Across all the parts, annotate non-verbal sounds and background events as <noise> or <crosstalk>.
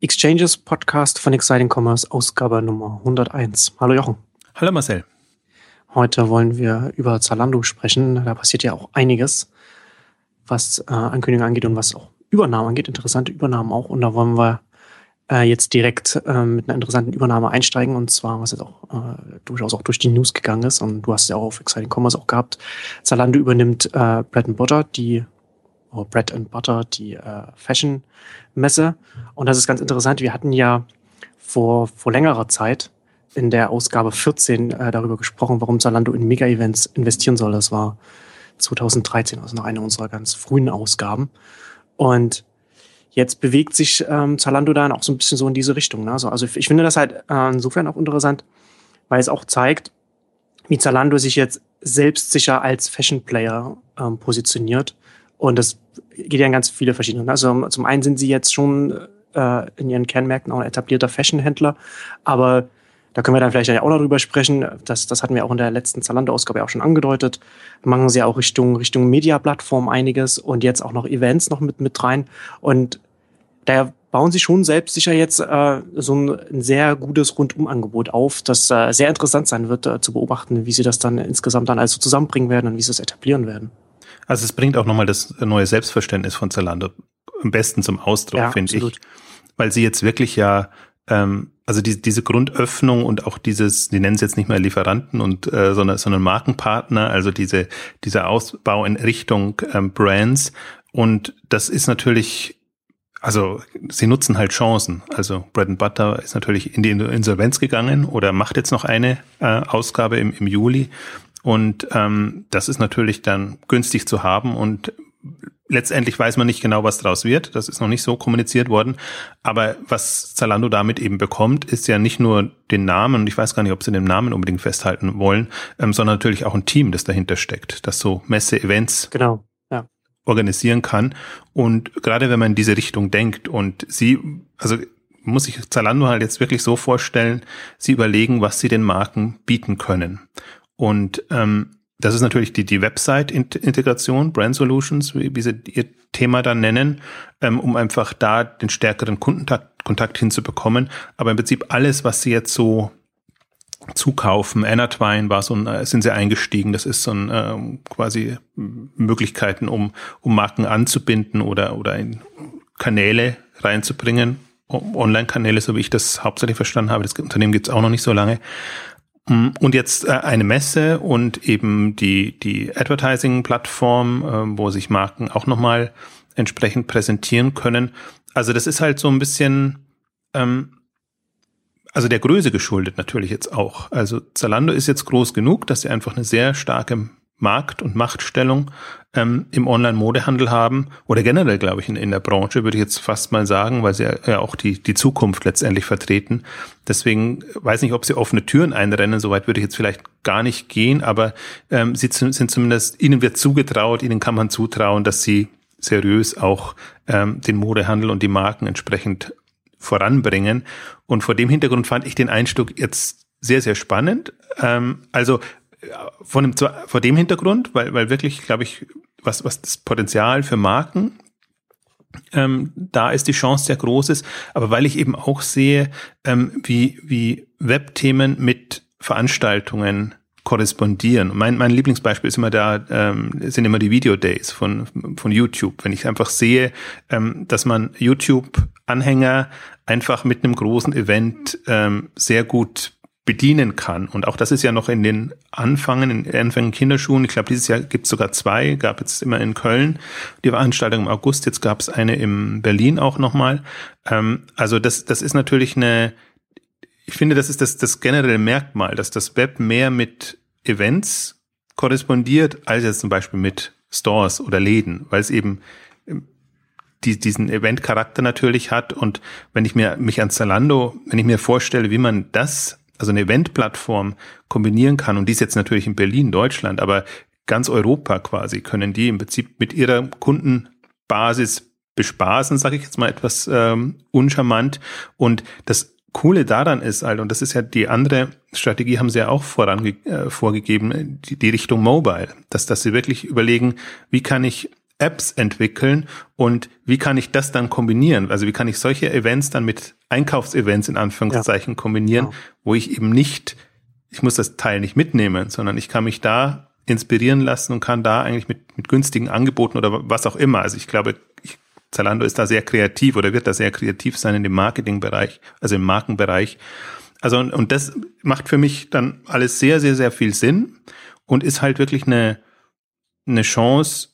Exchanges Podcast von Exciting Commerce, Ausgabe Nummer 101. Hallo Jochen. Hallo Marcel. Heute wollen wir über Zalando sprechen. Da passiert ja auch einiges, was äh, Ankündigungen angeht und was auch Übernahmen angeht. Interessante Übernahmen auch. Und da wollen wir äh, jetzt direkt äh, mit einer interessanten Übernahme einsteigen. Und zwar, was jetzt auch äh, durchaus auch durch die News gegangen ist. Und du hast ja auch auf Exciting Commerce auch gehabt. Zalando übernimmt äh, Bread Butter, die Bread and Butter, die äh, Fashion Messe. Und das ist ganz interessant. Wir hatten ja vor, vor längerer Zeit in der Ausgabe 14 äh, darüber gesprochen, warum Zalando in Mega-Events investieren soll. Das war 2013, also noch eine unserer ganz frühen Ausgaben. Und jetzt bewegt sich ähm, Zalando dann auch so ein bisschen so in diese Richtung. Ne? Also, also ich finde das halt äh, insofern auch interessant, weil es auch zeigt, wie Zalando sich jetzt selbstsicher als Fashion Player ähm, positioniert und das geht ja in ganz viele verschiedene. Also zum einen sind sie jetzt schon äh, in ihren Kernmärkten auch ein etablierter Fashionhändler, aber da können wir dann vielleicht auch noch drüber sprechen. Das, das hatten wir auch in der letzten Zalando-Ausgabe auch schon angedeutet. Machen sie auch Richtung, Richtung Media-Plattform einiges und jetzt auch noch Events noch mit, mit rein. Und daher bauen sie schon selbst sicher jetzt äh, so ein, ein sehr gutes Rundumangebot auf, das äh, sehr interessant sein wird äh, zu beobachten, wie sie das dann insgesamt dann also zusammenbringen werden und wie sie es etablieren werden. Also es bringt auch nochmal das neue Selbstverständnis von Zalando am besten zum Ausdruck, ja, finde ich. Weil sie jetzt wirklich ja, ähm, also die, diese Grundöffnung und auch dieses, die nennen es jetzt nicht mehr Lieferanten und äh, sondern, sondern Markenpartner, also diese, dieser Ausbau in Richtung ähm, Brands. Und das ist natürlich also sie nutzen halt Chancen. Also Bread and Butter ist natürlich in die Insolvenz gegangen oder macht jetzt noch eine äh, Ausgabe im, im Juli. Und ähm, das ist natürlich dann günstig zu haben und letztendlich weiß man nicht genau, was daraus wird. Das ist noch nicht so kommuniziert worden. Aber was Zalando damit eben bekommt, ist ja nicht nur den Namen, und ich weiß gar nicht, ob sie den Namen unbedingt festhalten wollen, ähm, sondern natürlich auch ein Team, das dahinter steckt, das so Messe-Events genau, ja. organisieren kann. Und gerade wenn man in diese Richtung denkt und sie, also muss sich Zalando halt jetzt wirklich so vorstellen, sie überlegen, was sie den Marken bieten können. Und ähm, das ist natürlich die, die Website-Integration, Brand Solutions, wie, wie sie ihr Thema dann nennen, ähm, um einfach da den stärkeren Kundenkontakt hinzubekommen. Aber im Prinzip alles, was sie jetzt so zukaufen, Anatwine war so ein, äh, sind sie eingestiegen. Das ist so ein ähm, quasi Möglichkeiten, um, um Marken anzubinden oder, oder in Kanäle reinzubringen. Online-Kanäle, so wie ich das hauptsächlich verstanden habe. Das Unternehmen gibt es auch noch nicht so lange. Mm, und jetzt äh, eine Messe und eben die, die Advertising-Plattform, äh, wo sich Marken auch nochmal entsprechend präsentieren können. Also das ist halt so ein bisschen, ähm, also der Größe geschuldet natürlich jetzt auch. Also Zalando ist jetzt groß genug, dass sie einfach eine sehr starke Markt- und Machtstellung ähm, im Online-Modehandel haben oder generell, glaube ich, in, in der Branche, würde ich jetzt fast mal sagen, weil sie ja, auch die, die Zukunft letztendlich vertreten. Deswegen weiß nicht, ob sie offene Türen einrennen, soweit würde ich jetzt vielleicht gar nicht gehen, aber ähm, sie sind zumindest, ihnen wird zugetraut, ihnen kann man zutrauen, dass sie seriös auch ähm, den Modehandel und die Marken entsprechend voranbringen. Und vor dem Hintergrund fand ich den Einstieg jetzt sehr, sehr spannend. Ähm, also von dem, vor dem Hintergrund, weil, weil wirklich, glaube ich, was, was das Potenzial für Marken ähm, da ist die Chance sehr groß ist, aber weil ich eben auch sehe, ähm, wie, wie Webthemen mit Veranstaltungen korrespondieren. Mein, mein Lieblingsbeispiel ist immer da, ähm, sind immer die Video Days von, von YouTube. Wenn ich einfach sehe, ähm, dass man YouTube-Anhänger einfach mit einem großen Event ähm, sehr gut bedienen kann. Und auch das ist ja noch in den Anfangen, in Anfängen Kinderschuhen. Ich glaube, dieses Jahr gibt es sogar zwei, gab jetzt immer in Köln die Veranstaltung im August, jetzt gab es eine in Berlin auch nochmal. Ähm, also das, das ist natürlich eine, ich finde, das ist das, das generelle Merkmal, dass das Web mehr mit Events korrespondiert, als jetzt zum Beispiel mit Stores oder Läden, weil es eben ähm, die, diesen Event-Charakter natürlich hat. Und wenn ich mir mich an Zalando, wenn ich mir vorstelle, wie man das also eine Eventplattform kombinieren kann, und die ist jetzt natürlich in Berlin, Deutschland, aber ganz Europa quasi, können die im Prinzip mit ihrer Kundenbasis bespaßen, sage ich jetzt mal etwas ähm, uncharmant. Und das Coole daran ist halt, und das ist ja die andere Strategie, haben sie ja auch vorange äh, vorgegeben, die, die Richtung Mobile, dass, dass sie wirklich überlegen, wie kann ich Apps entwickeln und wie kann ich das dann kombinieren? Also wie kann ich solche Events dann mit Einkaufsevents in Anführungszeichen ja. kombinieren, ja. wo ich eben nicht, ich muss das Teil nicht mitnehmen, sondern ich kann mich da inspirieren lassen und kann da eigentlich mit, mit günstigen Angeboten oder was auch immer. Also ich glaube, ich, Zalando ist da sehr kreativ oder wird da sehr kreativ sein in dem Marketingbereich, also im Markenbereich. Also und, und das macht für mich dann alles sehr, sehr, sehr viel Sinn und ist halt wirklich eine, eine Chance,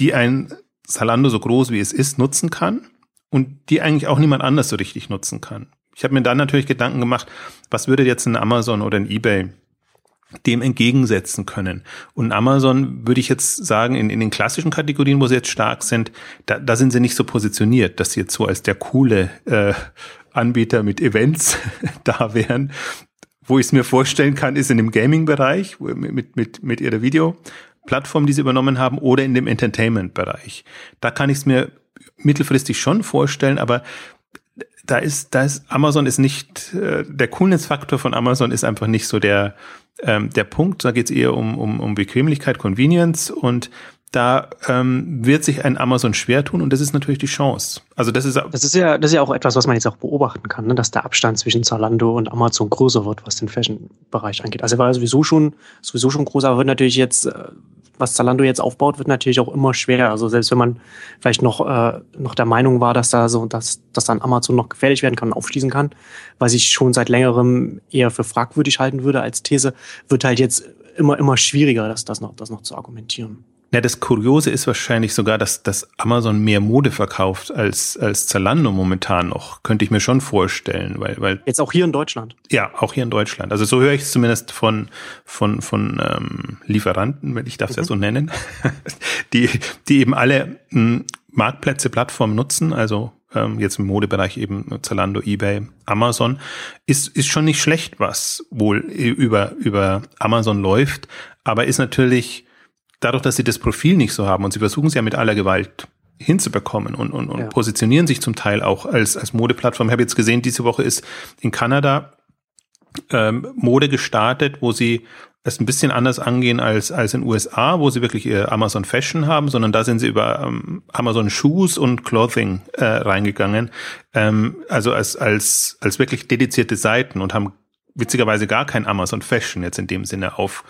die ein Zalando so groß wie es ist nutzen kann und die eigentlich auch niemand anders so richtig nutzen kann. Ich habe mir dann natürlich Gedanken gemacht, was würde jetzt ein Amazon oder ein eBay dem entgegensetzen können. Und Amazon würde ich jetzt sagen, in, in den klassischen Kategorien, wo sie jetzt stark sind, da, da sind sie nicht so positioniert, dass sie jetzt so als der coole äh, Anbieter mit Events <laughs> da wären. Wo ich es mir vorstellen kann, ist in dem Gaming-Bereich mit, mit, mit ihrer Video-Plattform, die sie übernommen haben, oder in dem Entertainment-Bereich. Da kann ich es mir mittelfristig schon vorstellen, aber da ist, da ist Amazon ist nicht, äh, der Coolness-Faktor von Amazon ist einfach nicht so der, ähm, der Punkt. Da geht es eher um, um, um Bequemlichkeit, Convenience und da ähm, wird sich ein Amazon schwer tun und das ist natürlich die Chance. Also das ist das ist ja das ist ja auch etwas, was man jetzt auch beobachten kann, ne? dass der Abstand zwischen Zalando und Amazon größer wird, was den Fashion-Bereich angeht. Also er war sowieso schon sowieso schon groß, aber wird natürlich jetzt äh, was Zalando jetzt aufbaut, wird natürlich auch immer schwerer. Also selbst wenn man vielleicht noch, äh, noch der Meinung war, dass da so, dass, dass dann Amazon noch gefährlich werden kann und aufschließen kann, was ich schon seit längerem eher für fragwürdig halten würde als These, wird halt jetzt immer, immer schwieriger, das, das noch, das noch zu argumentieren. Ja, das Kuriose ist wahrscheinlich sogar, dass, dass Amazon mehr Mode verkauft als, als Zalando momentan noch. Könnte ich mir schon vorstellen, weil, weil. Jetzt auch hier in Deutschland. Ja, auch hier in Deutschland. Also so höre ich es zumindest von, von, von ähm, Lieferanten, wenn ich darf es mhm. ja so nennen, <laughs> die, die eben alle m, Marktplätze, Plattformen nutzen, also ähm, jetzt im Modebereich eben Zalando, eBay, Amazon, ist, ist schon nicht schlecht, was wohl über, über Amazon läuft, aber ist natürlich dadurch, dass sie das Profil nicht so haben und sie versuchen es ja mit aller Gewalt hinzubekommen und, und, und ja. positionieren sich zum Teil auch als, als Modeplattform. Ich habe jetzt gesehen, diese Woche ist in Kanada ähm, Mode gestartet, wo sie es ein bisschen anders angehen als, als in USA, wo sie wirklich ihr Amazon Fashion haben, sondern da sind sie über ähm, Amazon Shoes und Clothing äh, reingegangen. Ähm, also als, als, als wirklich dedizierte Seiten und haben witzigerweise gar kein Amazon Fashion jetzt in dem Sinne auf,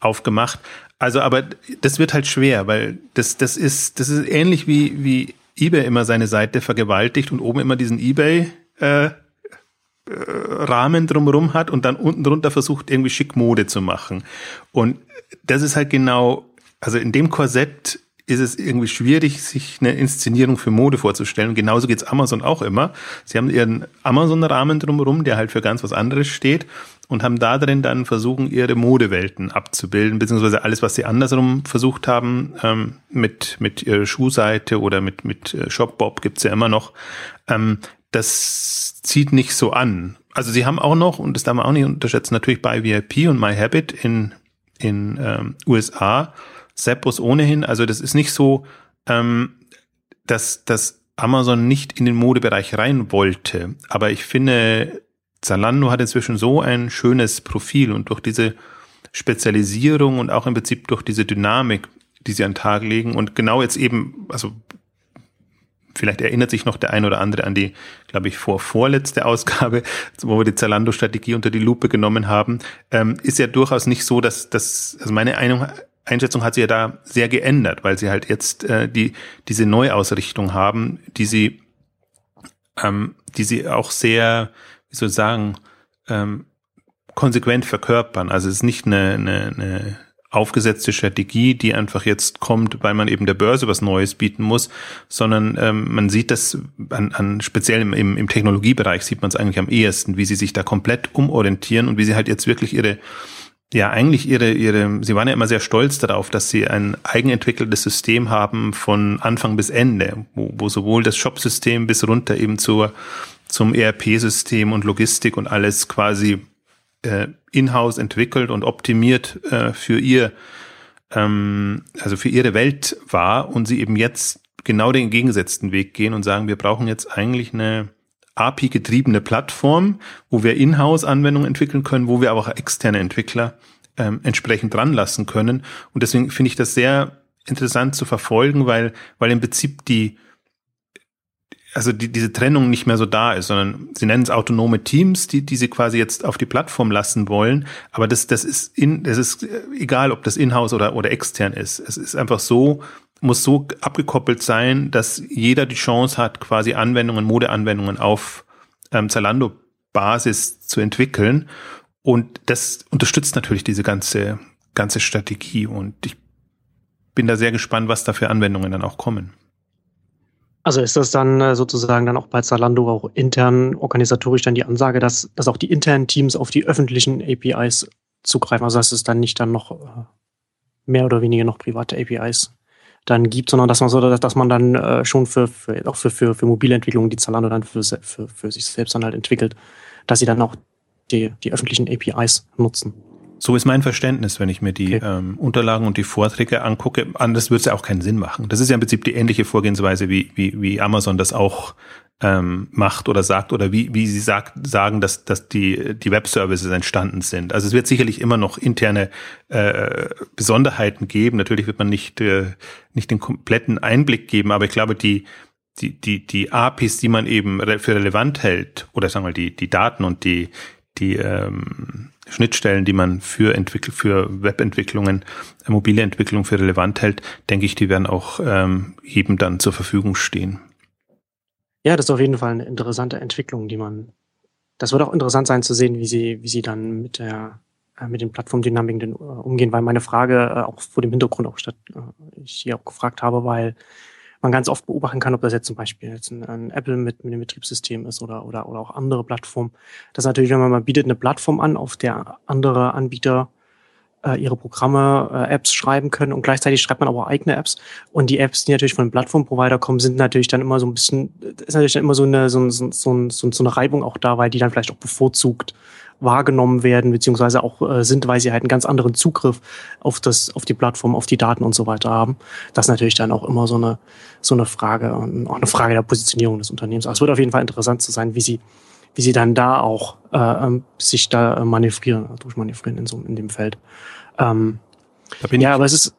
aufgemacht. Also, aber das wird halt schwer, weil das, das ist, das ist ähnlich wie, wie eBay immer seine Seite vergewaltigt und oben immer diesen eBay, äh, äh, Rahmen drumherum hat und dann unten drunter versucht, irgendwie schick Mode zu machen. Und das ist halt genau, also in dem Korsett ist es irgendwie schwierig, sich eine Inszenierung für Mode vorzustellen. Genauso geht's Amazon auch immer. Sie haben ihren Amazon-Rahmen drumherum, der halt für ganz was anderes steht und haben da drin dann versuchen, ihre Modewelten abzubilden, beziehungsweise alles, was sie andersrum versucht haben, ähm, mit, mit ihrer Schuhseite oder mit, mit äh, Shopbob gibt's ja immer noch, ähm, das zieht nicht so an. Also sie haben auch noch, und das darf man auch nicht unterschätzen, natürlich bei VIP und MyHabit in, in ähm, USA, Seppos ohnehin, also das ist nicht so, ähm, dass, dass Amazon nicht in den Modebereich rein wollte. Aber ich finde, Zalando hat inzwischen so ein schönes Profil und durch diese Spezialisierung und auch im Prinzip durch diese Dynamik, die sie an den Tag legen und genau jetzt eben, also vielleicht erinnert sich noch der ein oder andere an die, glaube ich, vor vorletzte <laughs> Ausgabe, wo wir die Zalando-Strategie unter die Lupe genommen haben, ähm, ist ja durchaus nicht so, dass das, also meine Einschätzung hat sich ja da sehr geändert, weil sie halt jetzt äh, die diese Neuausrichtung haben, die sie, ähm, die sie auch sehr wie soll ich sagen, ähm, konsequent verkörpern. Also es ist nicht eine, eine, eine aufgesetzte Strategie, die einfach jetzt kommt, weil man eben der Börse was Neues bieten muss, sondern ähm, man sieht das an, an speziell im, im Technologiebereich sieht man es eigentlich am ehesten, wie sie sich da komplett umorientieren und wie sie halt jetzt wirklich ihre ja, eigentlich ihre, ihre, sie waren ja immer sehr stolz darauf, dass sie ein eigenentwickeltes System haben von Anfang bis Ende, wo, wo sowohl das Shop-System bis runter eben zur, zum ERP-System und Logistik und alles quasi äh, in-house entwickelt und optimiert äh, für ihr, ähm, also für ihre Welt war und sie eben jetzt genau den gegengesetzten Weg gehen und sagen, wir brauchen jetzt eigentlich eine API-getriebene Plattform, wo wir In-house-Anwendungen entwickeln können, wo wir aber auch externe Entwickler ähm, entsprechend dran lassen können. Und deswegen finde ich das sehr interessant zu verfolgen, weil, weil im Prinzip die, also die, diese Trennung nicht mehr so da ist, sondern sie nennen es autonome Teams, die, die sie quasi jetzt auf die Plattform lassen wollen. Aber das, das ist in, das ist egal, ob das in-house oder, oder extern ist. Es ist einfach so, muss so abgekoppelt sein, dass jeder die Chance hat, quasi Anwendungen, Modeanwendungen auf ähm, Zalando-Basis zu entwickeln. Und das unterstützt natürlich diese ganze, ganze Strategie. Und ich bin da sehr gespannt, was da für Anwendungen dann auch kommen. Also ist das dann äh, sozusagen dann auch bei Zalando auch intern organisatorisch dann die Ansage, dass, dass auch die internen Teams auf die öffentlichen APIs zugreifen? Also dass es dann nicht dann noch äh, mehr oder weniger noch private APIs dann gibt, sondern dass man so, dass man dann äh, schon für, für auch für, für, für mobile Entwicklungen, die Zalando dann für, für, für sich selbst dann halt entwickelt, dass sie dann auch die, die öffentlichen APIs nutzen. So ist mein Verständnis, wenn ich mir die okay. ähm, Unterlagen und die Vorträge angucke. Anders würde es ja auch keinen Sinn machen. Das ist ja im Prinzip die ähnliche Vorgehensweise, wie, wie, wie Amazon das auch ähm, macht oder sagt oder wie, wie sie sagt, sagen, dass, dass die, die Web-Services entstanden sind. Also es wird sicherlich immer noch interne äh, Besonderheiten geben. Natürlich wird man nicht, äh, nicht den kompletten Einblick geben, aber ich glaube, die, die, die, die APIs, die man eben für relevant hält, oder sagen wir die, die Daten und die, die ähm, Schnittstellen, die man für Entwickl für Webentwicklungen, mobile Entwicklung für relevant hält, denke ich, die werden auch ähm, jedem dann zur Verfügung stehen. Ja, das ist auf jeden Fall eine interessante Entwicklung, die man. Das wird auch interessant sein zu sehen, wie sie, wie sie dann mit der äh, mit den Plattformdynamiken äh, umgehen, weil meine Frage äh, auch vor dem Hintergrund auch statt, ich hier auch gefragt habe, weil man ganz oft beobachten kann, ob das jetzt zum Beispiel jetzt ein, ein Apple mit, mit dem Betriebssystem ist oder, oder, oder auch andere Plattformen. Das ist natürlich, wenn man mal bietet eine Plattform an, auf der andere Anbieter äh, ihre Programme, äh, Apps schreiben können und gleichzeitig schreibt man aber auch eigene Apps. Und die Apps, die natürlich von den Plattformprovider kommen, sind natürlich dann immer so ein bisschen, ist natürlich dann immer so eine, so, so, so, so, eine Reibung auch da, weil die dann vielleicht auch bevorzugt wahrgenommen werden, beziehungsweise auch äh, sind, weil sie halt einen ganz anderen Zugriff auf das, auf die Plattform, auf die Daten und so weiter haben. Das ist natürlich dann auch immer so eine, so eine Frage und auch eine Frage der Positionierung des Unternehmens. Also es wird auf jeden Fall interessant zu sein, wie sie, wie sie dann da auch äh, ähm, sich da manövrieren, durchmanövrieren in so in dem Feld. Ähm, ja, aber es ist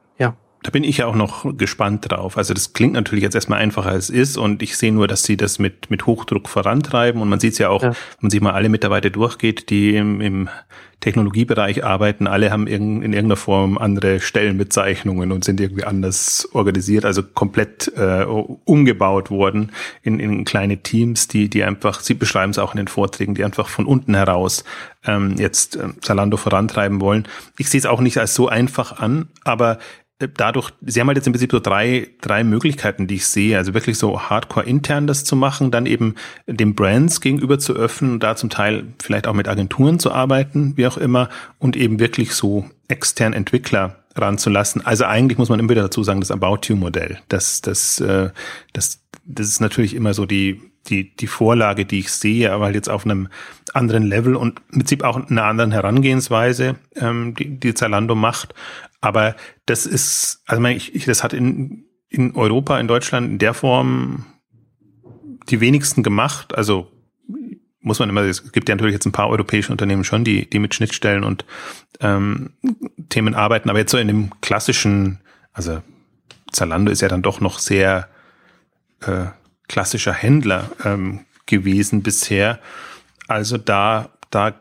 da bin ich ja auch noch gespannt drauf. Also das klingt natürlich jetzt erstmal einfacher als es ist und ich sehe nur, dass sie das mit, mit Hochdruck vorantreiben und man sieht es ja auch, ja. wenn man sich mal alle Mitarbeiter durchgeht, die im, im Technologiebereich arbeiten, alle haben in, in irgendeiner Form andere Stellenbezeichnungen und sind irgendwie anders organisiert, also komplett äh, umgebaut worden in, in kleine Teams, die, die einfach, sie beschreiben es auch in den Vorträgen, die einfach von unten heraus ähm, jetzt äh, Zalando vorantreiben wollen. Ich sehe es auch nicht als so einfach an, aber dadurch, Sie haben halt jetzt im Prinzip so drei, drei Möglichkeiten, die ich sehe. Also wirklich so hardcore intern das zu machen, dann eben den Brands gegenüber zu öffnen und da zum Teil vielleicht auch mit Agenturen zu arbeiten, wie auch immer, und eben wirklich so extern Entwickler ranzulassen. Also eigentlich muss man immer wieder dazu sagen, das About You Modell. Das, das, äh, das, das ist natürlich immer so die, die, die Vorlage, die ich sehe, aber halt jetzt auf einem anderen Level und im Prinzip auch einer anderen Herangehensweise, ähm, die, die Zalando macht. Aber das ist, also ich, ich, das hat in, in Europa, in Deutschland in der Form die wenigsten gemacht. Also muss man immer, es gibt ja natürlich jetzt ein paar europäische Unternehmen schon, die, die mit Schnittstellen und ähm, Themen arbeiten, aber jetzt so in dem klassischen, also Zalando ist ja dann doch noch sehr äh, klassischer Händler ähm, gewesen bisher. Also da, da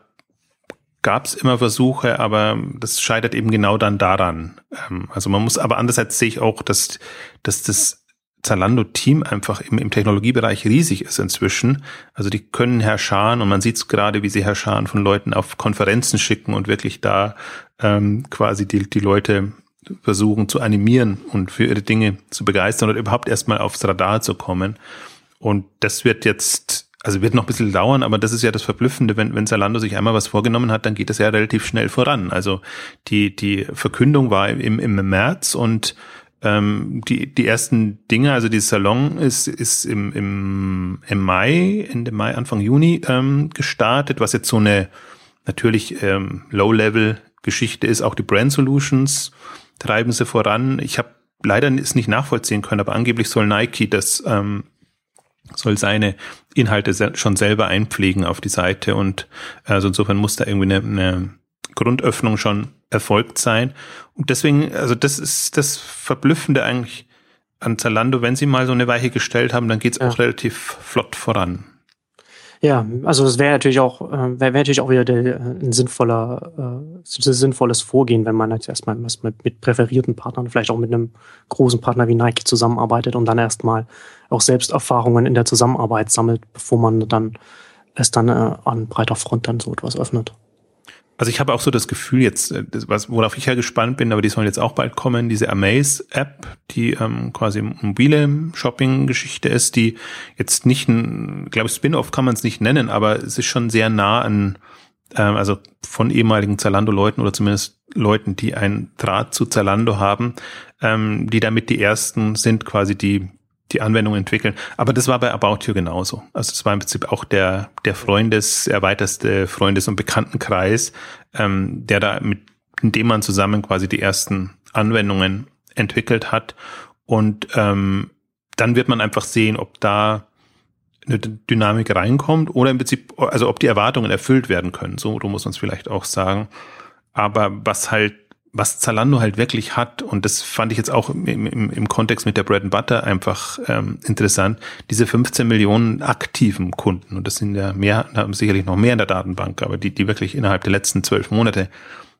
gab es immer Versuche, aber das scheitert eben genau dann daran. Ähm, also man muss, aber andererseits sehe ich auch, dass, dass das Zalando-Team einfach im, im Technologiebereich riesig ist inzwischen. Also die können Herr Schahn und man sieht es gerade, wie sie Herr Schahn von Leuten auf Konferenzen schicken und wirklich da ähm, quasi die, die Leute versuchen zu animieren und für ihre Dinge zu begeistern oder überhaupt erstmal aufs Radar zu kommen. Und das wird jetzt also wird noch ein bisschen dauern, aber das ist ja das Verblüffende, wenn, wenn Zalando sich einmal was vorgenommen hat, dann geht es ja relativ schnell voran. Also die, die Verkündung war im, im März und ähm, die, die ersten Dinge, also dieses Salon ist, ist im, im, im Mai, Ende Mai, Anfang Juni ähm, gestartet, was jetzt so eine natürlich ähm, Low-Level-Geschichte ist. Auch die Brand Solutions treiben sie voran. Ich habe leider es nicht nachvollziehen können, aber angeblich soll Nike das ähm, soll seine Inhalte schon selber einpflegen auf die Seite und also insofern muss da irgendwie eine, eine Grundöffnung schon erfolgt sein. Und deswegen, also das ist das Verblüffende eigentlich an Zalando, wenn sie mal so eine Weiche gestellt haben, dann geht's ja. auch relativ flott voran. Ja, also es wäre natürlich auch, äh, wäre wär natürlich auch wieder der, ein sinnvoller, äh, sinnvolles Vorgehen, wenn man jetzt erstmal mit, mit präferierten Partnern, vielleicht auch mit einem großen Partner wie Nike zusammenarbeitet und dann erstmal auch selbst Erfahrungen in der Zusammenarbeit sammelt, bevor man dann es dann äh, an breiter Front dann so etwas öffnet. Also ich habe auch so das Gefühl jetzt, äh, was, worauf ich ja gespannt bin, aber die sollen jetzt auch bald kommen, diese Amaze-App, die ähm, quasi mobile Shopping-Geschichte ist, die jetzt nicht ein, glaube ich, Spin-off kann man es nicht nennen, aber es ist schon sehr nah an, ähm, also von ehemaligen Zalando-Leuten oder zumindest Leuten, die einen Draht zu Zalando haben, ähm, die damit die ersten sind, quasi die die Anwendung entwickeln. Aber das war bei About You genauso. Also es war im Prinzip auch der, der Freundes, erweiterste Freundes- und Bekanntenkreis, ähm, der da mit, in dem man zusammen quasi die ersten Anwendungen entwickelt hat. Und ähm, dann wird man einfach sehen, ob da eine Dynamik reinkommt oder im Prinzip, also ob die Erwartungen erfüllt werden können. So, so muss man es vielleicht auch sagen. Aber was halt was Zalando halt wirklich hat, und das fand ich jetzt auch im, im, im Kontext mit der Bread and Butter einfach ähm, interessant, diese 15 Millionen aktiven Kunden, und das sind ja mehr, haben sicherlich noch mehr in der Datenbank, aber die, die wirklich innerhalb der letzten zwölf Monate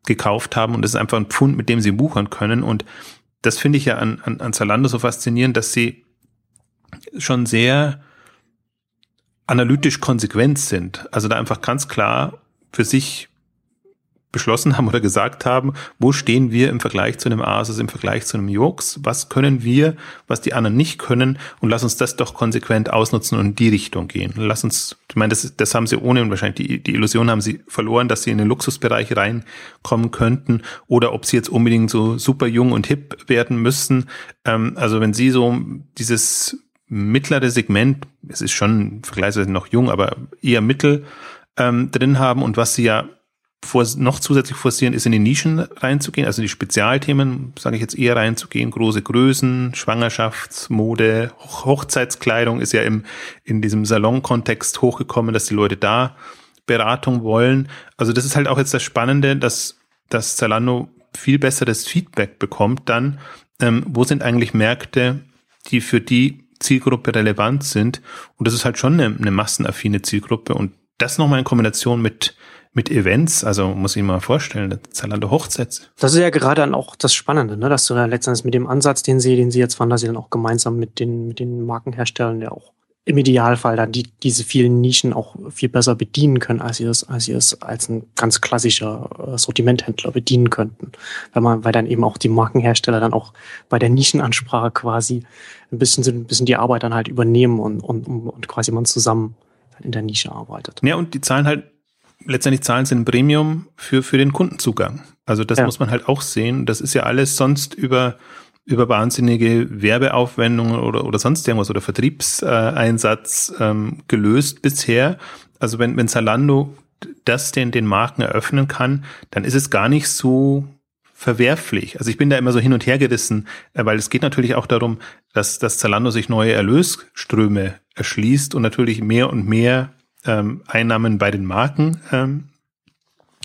gekauft haben, und das ist einfach ein Pfund, mit dem sie buchern können, und das finde ich ja an, an, an Zalando so faszinierend, dass sie schon sehr analytisch konsequent sind. Also da einfach ganz klar für sich beschlossen haben oder gesagt haben, wo stehen wir im Vergleich zu einem Asus, im Vergleich zu einem Jux, was können wir, was die anderen nicht können und lass uns das doch konsequent ausnutzen und in die Richtung gehen. Lass uns, ich meine, das, das haben sie ohne und wahrscheinlich die, die Illusion haben sie verloren, dass sie in den Luxusbereich reinkommen könnten oder ob sie jetzt unbedingt so super jung und hip werden müssen. Ähm, also wenn sie so dieses mittlere Segment, es ist schon vergleichsweise noch jung, aber eher mittel ähm, drin haben und was sie ja noch zusätzlich forcieren, ist in die Nischen reinzugehen, also die Spezialthemen, sage ich jetzt eher reinzugehen, große Größen, Schwangerschaftsmode, Hochzeitskleidung ist ja im, in diesem Salon-Kontext hochgekommen, dass die Leute da Beratung wollen. Also das ist halt auch jetzt das Spannende, dass, dass Zalando viel besseres Feedback bekommt dann, ähm, wo sind eigentlich Märkte, die für die Zielgruppe relevant sind. Und das ist halt schon eine, eine massenaffine Zielgruppe und das nochmal in Kombination mit mit Events, also muss ich mal vorstellen, Zalando Hochzeit. Das ist ja gerade dann auch das Spannende, ne? dass du ja letztendlich mit dem Ansatz, den sie, den sie jetzt fahren, dass sie dann auch gemeinsam mit den, mit den Markenherstellern ja auch im Idealfall dann die, diese vielen Nischen auch viel besser bedienen können, als sie es, als sie es als ein ganz klassischer äh, Sortimenthändler bedienen könnten. Weil man, weil dann eben auch die Markenhersteller dann auch bei der Nischenansprache quasi ein bisschen, ein bisschen die Arbeit dann halt übernehmen und, und, und quasi man zusammen in der Nische arbeitet. Ja, und die zahlen halt letztendlich zahlen sie ein Premium für, für den Kundenzugang. Also das ja. muss man halt auch sehen. Das ist ja alles sonst über, über wahnsinnige Werbeaufwendungen oder, oder sonst irgendwas oder Vertriebseinsatz ähm, gelöst bisher. Also wenn, wenn Zalando das den, den Marken eröffnen kann, dann ist es gar nicht so verwerflich. Also ich bin da immer so hin und her gerissen, äh, weil es geht natürlich auch darum, dass, dass Zalando sich neue Erlösströme erschließt und natürlich mehr und mehr ähm, Einnahmen bei den Marken ähm,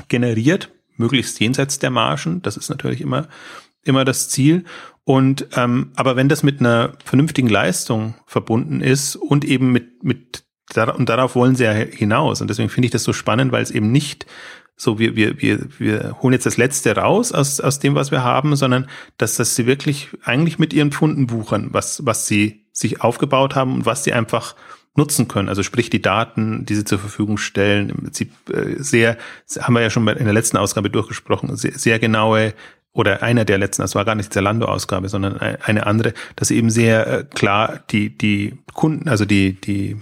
generiert, möglichst jenseits der Margen. Das ist natürlich immer, immer das Ziel. Und ähm, aber wenn das mit einer vernünftigen Leistung verbunden ist und eben mit, mit und darauf wollen sie ja hinaus. Und deswegen finde ich das so spannend, weil es eben nicht so, wir, wir, wir, wir holen jetzt das Letzte raus aus, aus dem, was wir haben, sondern dass, dass sie wirklich eigentlich mit ihren Pfunden buchern, was, was sie sich aufgebaut haben und was sie einfach nutzen können. Also sprich die Daten, die sie zur Verfügung stellen, im Prinzip äh, sehr, haben wir ja schon in der letzten Ausgabe durchgesprochen, sehr, sehr genaue oder einer der letzten, das war gar nicht die Zalando-Ausgabe, sondern eine andere, dass eben sehr äh, klar die, die Kunden, also die, die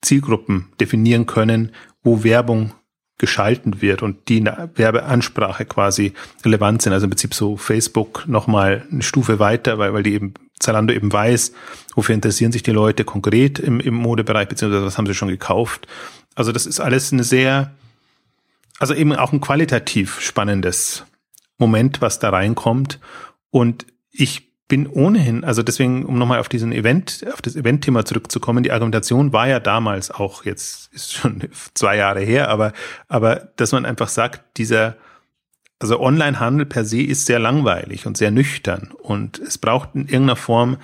Zielgruppen definieren können, wo Werbung geschalten wird und die Werbeansprache quasi relevant sind. Also im Prinzip so Facebook nochmal eine Stufe weiter, weil, weil die eben Zalando eben weiß, wofür interessieren sich die Leute konkret im, im Modebereich, beziehungsweise was haben sie schon gekauft. Also das ist alles eine sehr, also eben auch ein qualitativ spannendes Moment, was da reinkommt. Und ich bin ohnehin, also deswegen, um nochmal auf diesen Event, auf das Event-Thema zurückzukommen, die Argumentation war ja damals auch, jetzt ist schon <laughs> zwei Jahre her, aber, aber dass man einfach sagt, dieser, also Onlinehandel per se ist sehr langweilig und sehr nüchtern und es braucht in irgendeiner Form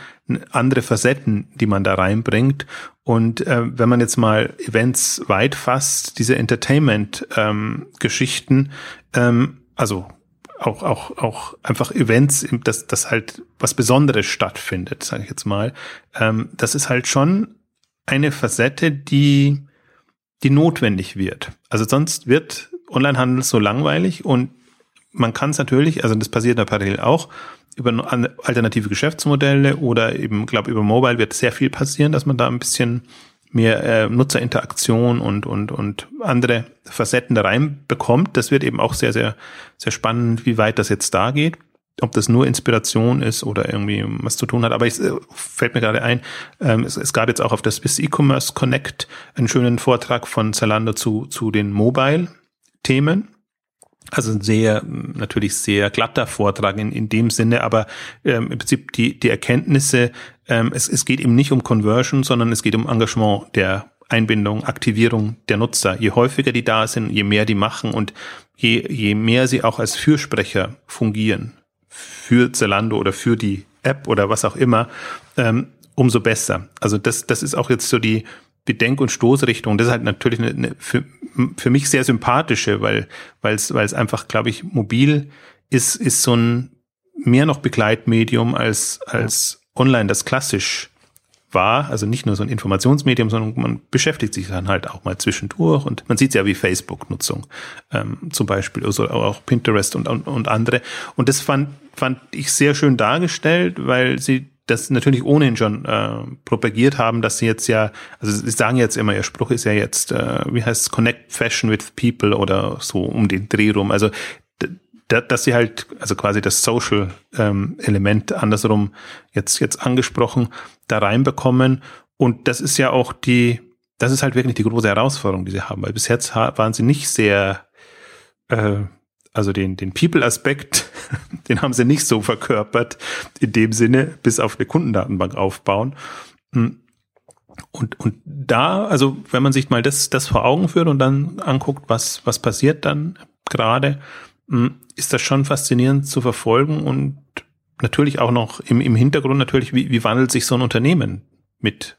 andere Facetten, die man da reinbringt. Und äh, wenn man jetzt mal Events weit fasst, diese Entertainment-Geschichten, ähm, ähm, also auch, auch, auch einfach Events, dass, dass halt was Besonderes stattfindet, sage ich jetzt mal. Ähm, das ist halt schon eine Facette, die, die notwendig wird. Also sonst wird Onlinehandel so langweilig und man kann es natürlich, also das passiert da parallel auch, über alternative Geschäftsmodelle oder eben, glaube über Mobile wird sehr viel passieren, dass man da ein bisschen mehr äh, Nutzerinteraktion und, und, und andere Facetten da reinbekommt. Das wird eben auch sehr, sehr, sehr spannend, wie weit das jetzt da geht. Ob das nur Inspiration ist oder irgendwie was zu tun hat. Aber es äh, fällt mir gerade ein, ähm, es, es gab jetzt auch auf der Swiss E-Commerce Connect einen schönen Vortrag von Zalando zu, zu den Mobile-Themen. Also ein sehr, natürlich sehr glatter Vortrag in, in dem Sinne, aber ähm, im Prinzip die, die Erkenntnisse, ähm, es, es geht eben nicht um Conversion, sondern es geht um Engagement der Einbindung, Aktivierung der Nutzer. Je häufiger die da sind, je mehr die machen und je, je mehr sie auch als Fürsprecher fungieren für Zalando oder für die App oder was auch immer, ähm, umso besser. Also das, das ist auch jetzt so die, Bedenk- und Stoßrichtung. Das ist halt natürlich eine, eine für, für mich sehr sympathische, weil es weil es einfach, glaube ich, mobil ist ist so ein mehr noch Begleitmedium als als online das klassisch war, also nicht nur so ein Informationsmedium, sondern man beschäftigt sich dann halt auch mal zwischendurch und man sieht ja wie Facebook-Nutzung ähm, zum Beispiel, also auch Pinterest und, und, und andere. Und das fand, fand ich sehr schön dargestellt, weil sie das natürlich ohnehin schon äh, propagiert haben, dass sie jetzt ja, also sie sagen jetzt immer, ihr Spruch ist ja jetzt, äh, wie heißt es, Connect Fashion with People oder so um den Dreh rum. Also dass sie halt, also quasi das Social-Element ähm, andersrum jetzt, jetzt angesprochen, da reinbekommen. Und das ist ja auch die, das ist halt wirklich die große Herausforderung, die sie haben, weil bis jetzt waren sie nicht sehr, äh, also den, den People-Aspekt <laughs> den haben sie nicht so verkörpert in dem Sinne, bis auf eine Kundendatenbank aufbauen. Hm. Und, und da, also wenn man sich mal das, das vor Augen führt und dann anguckt, was, was passiert dann gerade, hm, ist das schon faszinierend zu verfolgen und natürlich auch noch im, im Hintergrund natürlich, wie, wie wandelt sich so ein Unternehmen mit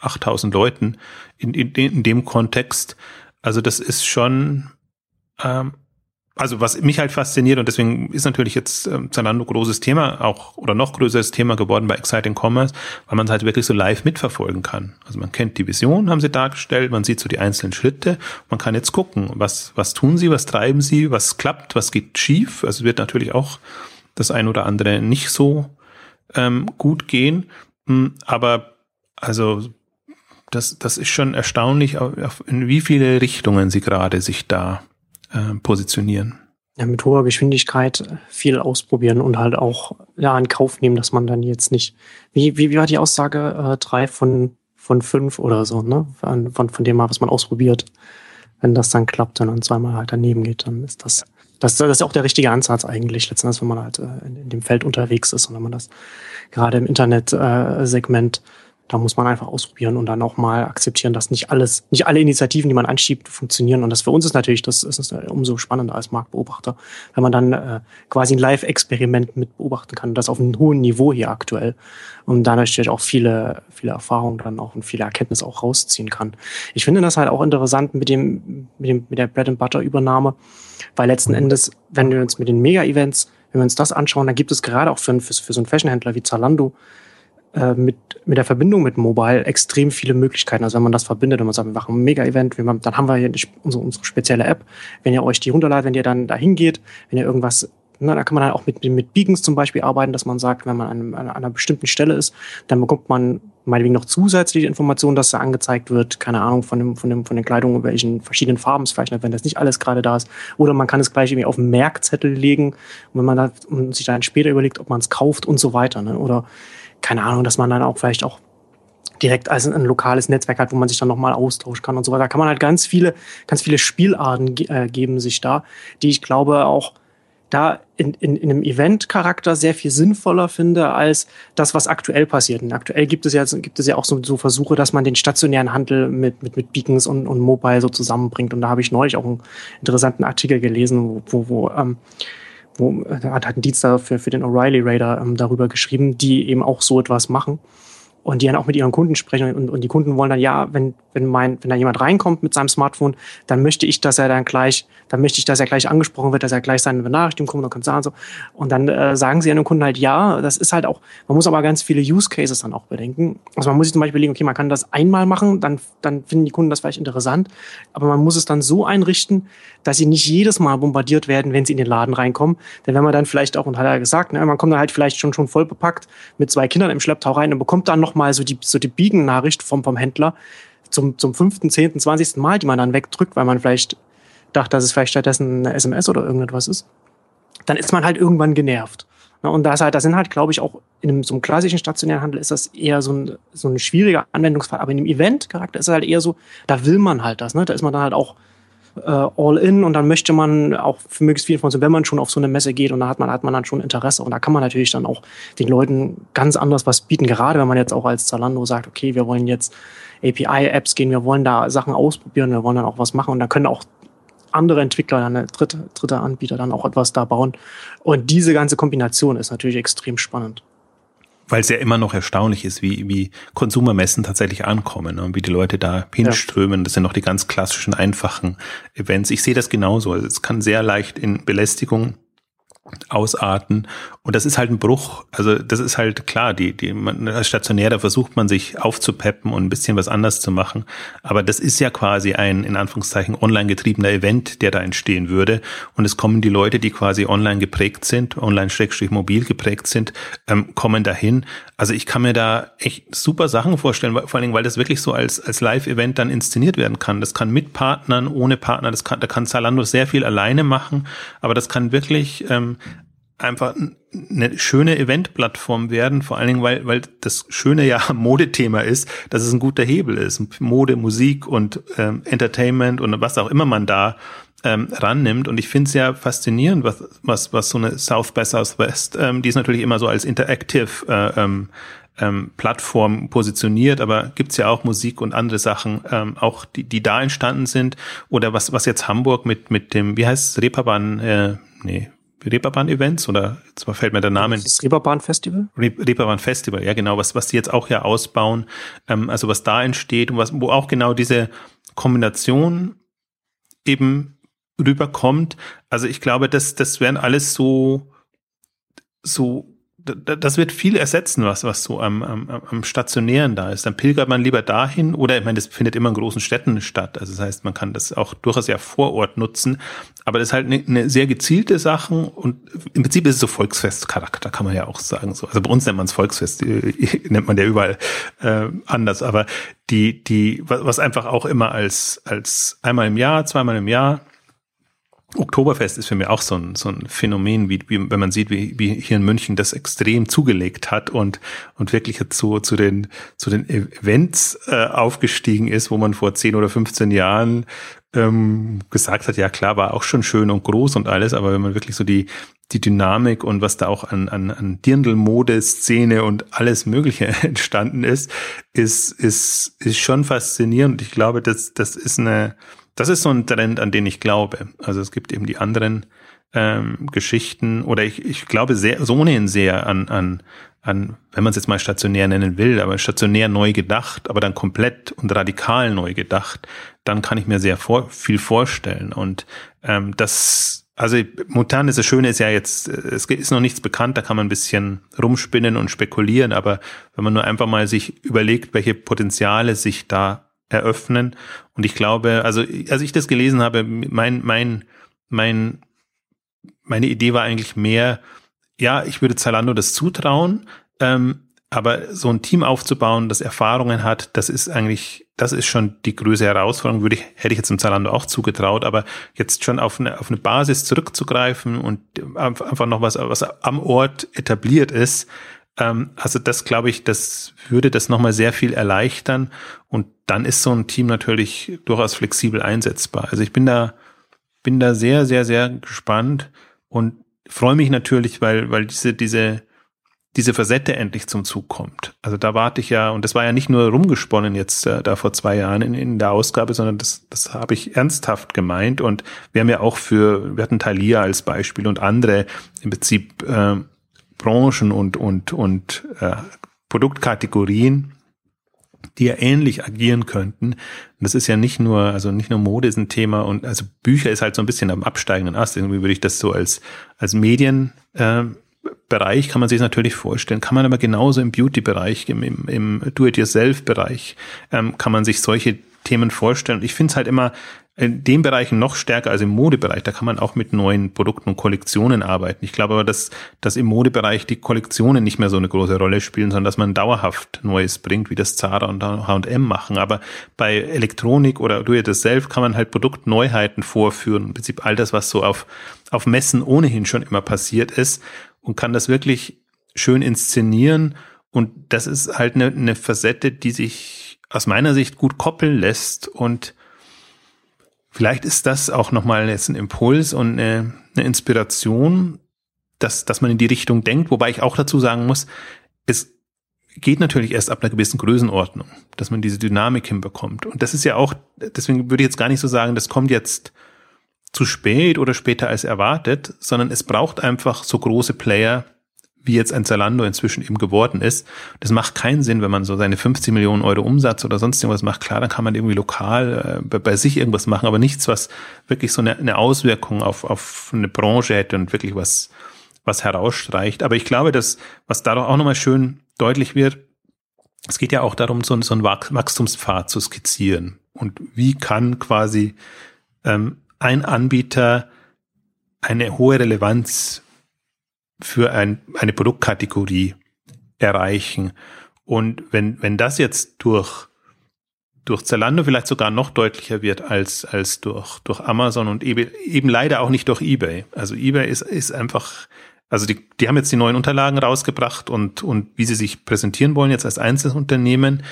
8000 Leuten in, in, in dem Kontext. Also das ist schon ähm, also was mich halt fasziniert und deswegen ist natürlich jetzt ähm, Zalando großes Thema auch oder noch größeres Thema geworden bei Exciting Commerce, weil man es halt wirklich so live mitverfolgen kann. Also man kennt die Vision, haben sie dargestellt, man sieht so die einzelnen Schritte, man kann jetzt gucken, was was tun sie, was treiben sie, was klappt, was geht schief. Also wird natürlich auch das ein oder andere nicht so ähm, gut gehen, hm, aber also das, das ist schon erstaunlich, in wie viele Richtungen sie gerade sich da äh, positionieren. Ja, mit hoher Geschwindigkeit viel ausprobieren und halt auch ja, in Kauf nehmen, dass man dann jetzt nicht. Wie, wie, wie war die Aussage? Äh, drei von, von fünf oder so, ne? Von, von, von dem mal, was man ausprobiert. Wenn das dann klappt und dann zweimal halt daneben geht, dann ist das. Das, das ist auch der richtige Ansatz eigentlich, letztendlich, wenn man halt äh, in, in dem Feld unterwegs ist und wenn man das gerade im Internet-Segment äh, da muss man einfach ausprobieren und dann auch mal akzeptieren, dass nicht alles, nicht alle Initiativen, die man anschiebt, funktionieren. Und das für uns ist natürlich, das ist umso spannender als Marktbeobachter, wenn man dann äh, quasi ein Live-Experiment mit beobachten kann. Das auf einem hohen Niveau hier aktuell. Und da natürlich auch viele, viele Erfahrungen dann auch und viele Erkenntnisse auch rausziehen kann. Ich finde das halt auch interessant mit dem, mit dem, mit der Bread and Butter Übernahme, weil letzten Endes, wenn wir uns mit den Mega-Events, wenn wir uns das anschauen, dann gibt es gerade auch für, für, für so einen Fashionhändler wie Zalando äh, mit, mit der Verbindung mit Mobile extrem viele Möglichkeiten. Also wenn man das verbindet und man sagt, wir machen ein Mega-Event, dann haben wir hier unsere, unsere spezielle App. Wenn ihr euch die runterladet, wenn ihr dann dahin geht, wenn ihr irgendwas na, da kann man halt auch mit, mit Beacons zum Beispiel arbeiten, dass man sagt, wenn man an, an einer bestimmten Stelle ist, dann bekommt man meinetwegen noch zusätzliche Informationen, dass da angezeigt wird, keine Ahnung, von, dem, von, dem, von den Kleidungen, welchen verschiedenen Farben es vielleicht, wenn das nicht alles gerade da ist. Oder man kann es gleich irgendwie auf einen Merkzettel legen, und wenn man da, und sich dann später überlegt, ob man es kauft und so weiter. Ne? Oder keine Ahnung, dass man dann auch vielleicht auch direkt als ein lokales Netzwerk hat, wo man sich dann nochmal austauschen kann und so weiter. Da kann man halt ganz viele, ganz viele Spielarten äh, geben sich da, die ich glaube auch da in, in, in einem Event-Charakter sehr viel sinnvoller finde als das, was aktuell passiert. Und aktuell gibt es ja, gibt es ja auch so, so Versuche, dass man den stationären Handel mit, mit, mit Beacons und, und Mobile so zusammenbringt. Und da habe ich neulich auch einen interessanten Artikel gelesen, wo, wo, wo ähm, wo da hat ein Dienst für, für den O'Reilly Raider ähm, darüber geschrieben, die eben auch so etwas machen und die dann auch mit ihren Kunden sprechen und, und die Kunden wollen dann ja, wenn wenn mein wenn da jemand reinkommt mit seinem Smartphone, dann möchte ich, dass er dann gleich, dann möchte ich, dass er gleich angesprochen wird, dass er gleich seine Benachrichtigung kommt und kann sagen so. Und dann äh, sagen sie den Kunden halt ja, das ist halt auch, man muss aber ganz viele Use Cases dann auch bedenken. Also man muss sich zum Beispiel überlegen, okay, man kann das einmal machen, dann dann finden die Kunden das vielleicht interessant, aber man muss es dann so einrichten, dass sie nicht jedes Mal bombardiert werden, wenn sie in den Laden reinkommen, denn wenn man dann vielleicht auch und hat er gesagt, ne, man kommt dann halt vielleicht schon schon voll bepackt mit zwei Kindern im Schlepptau rein und bekommt dann noch nochmal so die, so die Biegen-Nachricht vom, vom Händler zum, zum fünften, zehnten, zwanzigsten Mal, die man dann wegdrückt, weil man vielleicht dachte, dass es vielleicht stattdessen eine SMS oder irgendetwas ist, dann ist man halt irgendwann genervt. Und das halt, sind halt, glaube ich, auch in einem, so einem klassischen stationären Handel ist das eher so ein, so ein schwieriger Anwendungsfall. Aber in dem Event-Charakter ist es halt eher so, da will man halt das, ne? Da ist man dann halt auch all in und dann möchte man auch für möglichst viele von so, wenn man schon auf so eine Messe geht und da hat man, hat man dann schon Interesse und da kann man natürlich dann auch den Leuten ganz anders was bieten, gerade wenn man jetzt auch als Zalando sagt, okay, wir wollen jetzt API-Apps gehen, wir wollen da Sachen ausprobieren, wir wollen dann auch was machen und da können auch andere Entwickler, dann dritte, dritte Anbieter dann auch etwas da bauen. Und diese ganze Kombination ist natürlich extrem spannend weil es ja immer noch erstaunlich ist, wie, wie Konsumermessen tatsächlich ankommen und wie die Leute da hinströmen. Ja. Das sind noch die ganz klassischen, einfachen Events. Ich sehe das genauso. Es kann sehr leicht in Belästigung ausarten. Und das ist halt ein Bruch. Also das ist halt klar, die, die, man, Stationär, da versucht man sich aufzupeppen und ein bisschen was anders zu machen. Aber das ist ja quasi ein, in Anführungszeichen, online getriebener Event, der da entstehen würde. Und es kommen die Leute, die quasi online geprägt sind, online-mobil geprägt sind, ähm, kommen dahin. Also ich kann mir da echt super Sachen vorstellen, vor allen Dingen, weil das wirklich so als, als Live-Event dann inszeniert werden kann. Das kann mit Partnern, ohne Partner, das kann, da kann Zalando sehr viel alleine machen, aber das kann wirklich ähm, einfach eine schöne Eventplattform werden, vor allen Dingen, weil, weil das schöne ja Modethema ist, dass es ein guter Hebel ist. Mode, Musik und ähm, Entertainment und was auch immer man da ähm, rannimmt. Und ich finde es ja faszinierend, was, was, was so eine South by Southwest, ähm, die ist natürlich immer so als Interactive äh, ähm, ähm, Plattform positioniert, aber gibt's ja auch Musik und andere Sachen, ähm, auch die, die da entstanden sind. Oder was, was jetzt Hamburg mit, mit dem, wie heißt es, Reeperbahn, äh, nee, Reeperbahn-Events oder zwar fällt mir der Name. Das Reeperbahn-Festival? Re Reeperbahn-Festival, ja genau, was, was die jetzt auch ja ausbauen, ähm, also was da entsteht und was, wo auch genau diese Kombination eben rüberkommt. Also ich glaube, das, das wären alles so, so das wird viel ersetzen, was, was so am, am, am Stationären da ist. Dann pilgert man lieber dahin oder ich meine, das findet immer in großen Städten statt. Also das heißt, man kann das auch durchaus ja vor Ort nutzen. Aber das ist halt eine, eine sehr gezielte Sache und im Prinzip ist es so Volksfestcharakter, kann man ja auch sagen. So. Also bei uns nennt man es Volksfest, äh, <laughs> nennt man ja überall äh, anders. Aber die, die, was einfach auch immer als, als einmal im Jahr, zweimal im Jahr Oktoberfest ist für mich auch so ein, so ein Phänomen, wie, wie, wenn man sieht, wie, wie hier in München das extrem zugelegt hat und, und wirklich zu, zu, den, zu den Events äh, aufgestiegen ist, wo man vor 10 oder 15 Jahren ähm, gesagt hat, ja klar, war auch schon schön und groß und alles, aber wenn man wirklich so die, die Dynamik und was da auch an, an, an Dirndl-Mode-Szene und alles Mögliche <laughs> entstanden ist, ist, ist, ist schon faszinierend. Ich glaube, das, das ist eine, das ist so ein Trend, an den ich glaube. Also es gibt eben die anderen ähm, Geschichten oder ich, ich glaube sehr, so ohnehin sehr an, an, an, wenn man es jetzt mal stationär nennen will, aber stationär neu gedacht, aber dann komplett und radikal neu gedacht, dann kann ich mir sehr vor, viel vorstellen. Und ähm, das, also momentan ist das Schöne ist ja jetzt, es ist noch nichts bekannt, da kann man ein bisschen rumspinnen und spekulieren, aber wenn man nur einfach mal sich überlegt, welche Potenziale sich da eröffnen. Und ich glaube, also als ich das gelesen habe, mein, mein, mein, meine Idee war eigentlich mehr, ja, ich würde Zalando das zutrauen, ähm, aber so ein Team aufzubauen, das Erfahrungen hat, das ist eigentlich, das ist schon die größte Herausforderung, würde ich, hätte ich jetzt im Zalando auch zugetraut, aber jetzt schon auf eine, auf eine Basis zurückzugreifen und einfach noch was, was am Ort etabliert ist, also das glaube ich, das würde das nochmal sehr viel erleichtern und dann ist so ein Team natürlich durchaus flexibel einsetzbar. Also ich bin da, bin da sehr, sehr, sehr gespannt und freue mich natürlich, weil, weil diese, diese, diese Facette endlich zum Zug kommt. Also da warte ich ja, und das war ja nicht nur rumgesponnen jetzt äh, da vor zwei Jahren in, in der Ausgabe, sondern das, das habe ich ernsthaft gemeint. Und wir haben ja auch für, wir hatten Thalia als Beispiel und andere im Prinzip äh, Branchen und, und, und äh, Produktkategorien, die ja ähnlich agieren könnten. Und das ist ja nicht nur, also nicht nur Mode ist ein Thema und also Bücher ist halt so ein bisschen am absteigenden Ast. Irgendwie würde ich das so als, als Medien äh, kann man sich natürlich vorstellen, kann man aber genauso im Beauty-Bereich, im, im, im Do-it-yourself-Bereich, ähm, kann man sich solche Themen vorstellen. Ich finde es halt immer in den Bereichen noch stärker als im Modebereich. Da kann man auch mit neuen Produkten und Kollektionen arbeiten. Ich glaube aber, dass, dass im Modebereich die Kollektionen nicht mehr so eine große Rolle spielen, sondern dass man dauerhaft Neues bringt, wie das Zara und H&M machen. Aber bei Elektronik oder Do It Yourself kann man halt Produktneuheiten vorführen. Im Prinzip all das, was so auf, auf Messen ohnehin schon immer passiert ist und kann das wirklich schön inszenieren. Und das ist halt eine, eine Facette, die sich aus meiner Sicht gut koppeln lässt und Vielleicht ist das auch nochmal jetzt ein Impuls und eine, eine Inspiration, dass, dass man in die Richtung denkt, wobei ich auch dazu sagen muss, es geht natürlich erst ab einer gewissen Größenordnung, dass man diese Dynamik hinbekommt. Und das ist ja auch, deswegen würde ich jetzt gar nicht so sagen, das kommt jetzt zu spät oder später als erwartet, sondern es braucht einfach so große Player, wie jetzt ein Zalando inzwischen eben geworden ist. Das macht keinen Sinn, wenn man so seine 50 Millionen Euro Umsatz oder sonst irgendwas macht. Klar, dann kann man irgendwie lokal äh, bei sich irgendwas machen, aber nichts, was wirklich so eine, eine Auswirkung auf, auf eine Branche hätte und wirklich was, was herausstreicht. Aber ich glaube, dass, was dadurch auch nochmal schön deutlich wird, es geht ja auch darum, so, so einen Wachstumspfad zu skizzieren. Und wie kann quasi ähm, ein Anbieter eine hohe Relevanz für ein, eine Produktkategorie erreichen. Und wenn, wenn das jetzt durch, durch Zalando vielleicht sogar noch deutlicher wird als, als durch, durch Amazon und eBay, eben leider auch nicht durch eBay. Also eBay ist, ist einfach, also die, die haben jetzt die neuen Unterlagen rausgebracht und, und wie sie sich präsentieren wollen jetzt als Einzelunternehmen.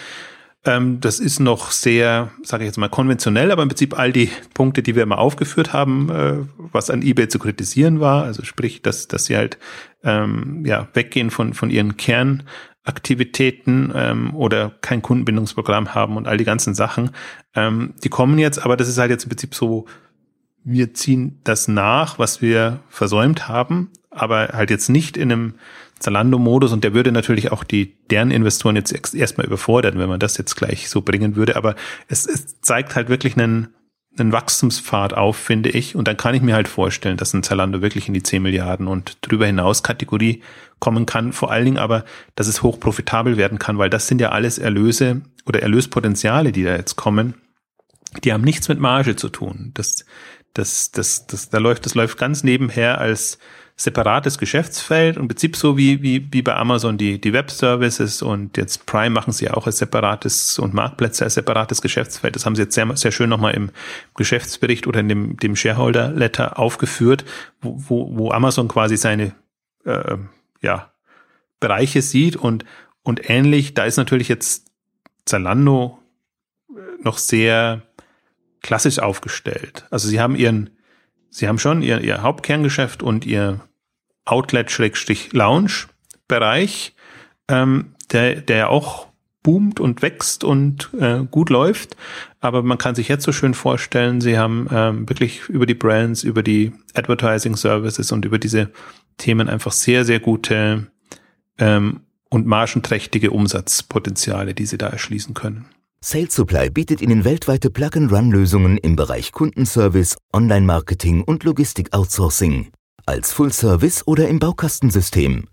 Ähm, das ist noch sehr, sage ich jetzt mal, konventionell, aber im Prinzip all die Punkte, die wir immer aufgeführt haben, äh, was an eBay zu kritisieren war, also sprich, dass, dass sie halt ähm, ja, weggehen von, von ihren Kernaktivitäten ähm, oder kein Kundenbindungsprogramm haben und all die ganzen Sachen, ähm, die kommen jetzt, aber das ist halt jetzt im Prinzip so, wir ziehen das nach, was wir versäumt haben, aber halt jetzt nicht in einem Zalando-Modus und der würde natürlich auch die deren Investoren jetzt erstmal überfordern, wenn man das jetzt gleich so bringen würde. Aber es, es zeigt halt wirklich einen, einen Wachstumspfad auf, finde ich. Und dann kann ich mir halt vorstellen, dass ein Zalando wirklich in die 10 Milliarden und drüber hinaus Kategorie kommen kann. Vor allen Dingen aber, dass es hoch profitabel werden kann, weil das sind ja alles Erlöse oder Erlöspotenziale, die da jetzt kommen. Die haben nichts mit Marge zu tun. Das, das, das, das, da läuft, das läuft ganz nebenher als separates Geschäftsfeld und im Prinzip so wie, wie, wie bei Amazon die, die Web-Services und jetzt Prime machen sie ja auch als separates und Marktplätze als separates Geschäftsfeld. Das haben sie jetzt sehr, sehr schön nochmal im Geschäftsbericht oder in dem, dem Shareholder-Letter aufgeführt, wo, wo, Amazon quasi seine äh, ja, Bereiche sieht und, und ähnlich, da ist natürlich jetzt Zalando äh, noch sehr klassisch aufgestellt. Also sie haben ihren, sie haben schon ihr, ihr Hauptkerngeschäft und ihr Outlet-Lounge-Bereich, ähm, der, der auch boomt und wächst und äh, gut läuft. Aber man kann sich jetzt so schön vorstellen, sie haben ähm, wirklich über die Brands, über die Advertising Services und über diese Themen einfach sehr, sehr gute ähm, und margenträchtige Umsatzpotenziale, die sie da erschließen können. Sales Supply bietet Ihnen weltweite Plug-and-Run-Lösungen im Bereich Kundenservice, Online-Marketing und Logistik-Outsourcing als Full-Service oder im Baukastensystem.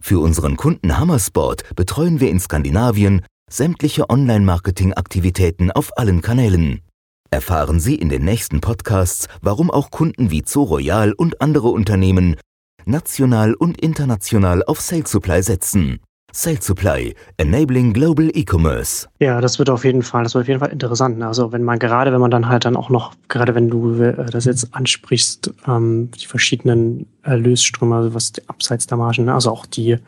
Für unseren Kunden Hammersport betreuen wir in Skandinavien sämtliche Online-Marketing-Aktivitäten auf allen Kanälen. Erfahren Sie in den nächsten Podcasts, warum auch Kunden wie Zoo Royal und andere Unternehmen national und international auf Sales Supply setzen. Sales Supply, Enabling Global E-Commerce. Ja, das wird auf jeden Fall, das wird auf jeden Fall interessant. Ne? Also wenn man gerade, wenn man dann halt dann auch noch, gerade wenn du äh, das jetzt ansprichst, ähm, die verschiedenen Erlösströme, also was die, abseits der Margen, ne? also auch die,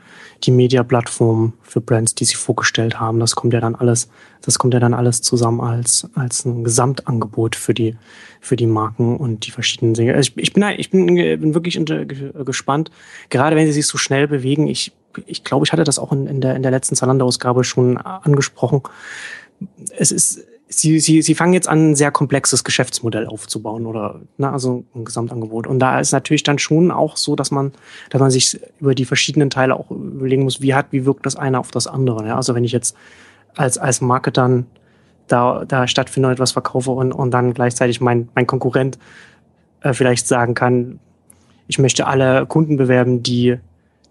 die Media-Plattform für Brands, die sie vorgestellt haben, das kommt ja dann alles, das kommt ja dann alles zusammen als, als ein Gesamtangebot für die, für die Marken und die verschiedenen Dinge. Also ich, ich bin, ich bin, bin wirklich gespannt, gerade wenn sie sich so schnell bewegen. Ich ich glaube, ich hatte das auch in, in der, in der letzten Zalando-Ausgabe schon angesprochen. Es ist, sie, sie, sie fangen jetzt an, ein sehr komplexes Geschäftsmodell aufzubauen oder ne, also ein Gesamtangebot. Und da ist natürlich dann schon auch so, dass man, dass man sich über die verschiedenen Teile auch überlegen muss, wie hat, wie wirkt das eine auf das andere. Ja? Also wenn ich jetzt als, als Marketer da, da stattfinde und etwas verkaufe und, und dann gleichzeitig mein, mein Konkurrent äh, vielleicht sagen kann, ich möchte alle Kunden bewerben, die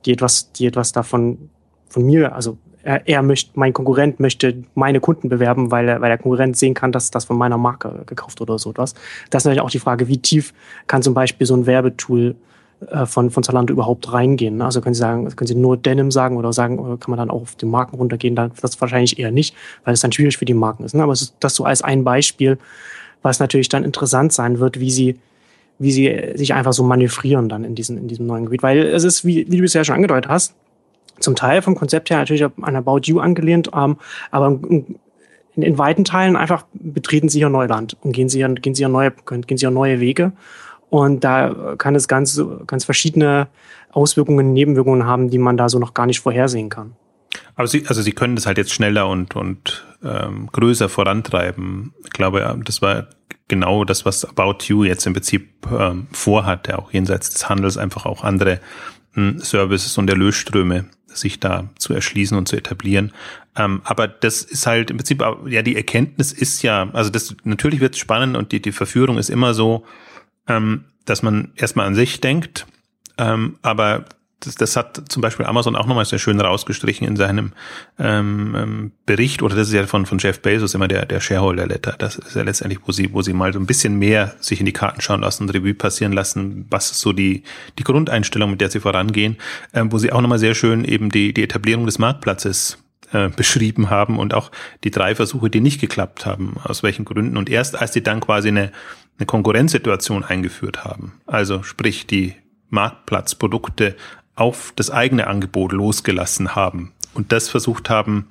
die etwas, die etwas davon von mir, also er, er möchte, mein Konkurrent möchte meine Kunden bewerben, weil, er, weil der Konkurrent sehen kann, dass das von meiner Marke gekauft oder so etwas. Das ist natürlich auch die Frage, wie tief kann zum Beispiel so ein Werbetool äh, von, von Zalando überhaupt reingehen. Also können Sie sagen, können Sie nur Denim sagen oder sagen, kann man dann auch auf die Marken runtergehen? Dann, das wahrscheinlich eher nicht, weil es dann schwierig für die Marken ist. Ne? Aber das so als ein Beispiel, was natürlich dann interessant sein wird, wie Sie wie sie sich einfach so manövrieren dann in, diesen, in diesem neuen Gebiet. Weil es ist, wie, wie du es ja schon angedeutet hast, zum Teil vom Konzept her natürlich an About You angelehnt, ähm, aber in, in, weiten Teilen einfach betreten sie hier Neuland und gehen sie hier, gehen sie hier neue, gehen sie hier neue Wege. Und da kann es ganz, ganz verschiedene Auswirkungen, Nebenwirkungen haben, die man da so noch gar nicht vorhersehen kann. Aber Sie, also Sie können das halt jetzt schneller und, und ähm, größer vorantreiben. Ich glaube, das war genau das, was About You jetzt im Prinzip ähm, vorhat, der auch jenseits des Handels einfach auch andere ähm, Services und Erlösströme sich da zu erschließen und zu etablieren. Ähm, aber das ist halt im Prinzip, ja, die Erkenntnis ist ja, also das natürlich wird spannend und die, die Verführung ist immer so, ähm, dass man erstmal an sich denkt, ähm, aber das, das hat zum Beispiel Amazon auch nochmal sehr schön rausgestrichen in seinem ähm, ähm, Bericht, oder das ist ja von, von Jeff Bezos immer der, der Shareholder-Letter. Das ist ja letztendlich, wo sie, wo sie mal so ein bisschen mehr sich in die Karten schauen lassen Revue passieren lassen, was so die, die Grundeinstellung, mit der sie vorangehen, ähm, wo sie auch nochmal sehr schön eben die, die Etablierung des Marktplatzes äh, beschrieben haben und auch die drei Versuche, die nicht geklappt haben, aus welchen Gründen. Und erst als sie dann quasi eine, eine Konkurrenzsituation eingeführt haben, also sprich die Marktplatzprodukte auf das eigene Angebot losgelassen haben und das versucht haben,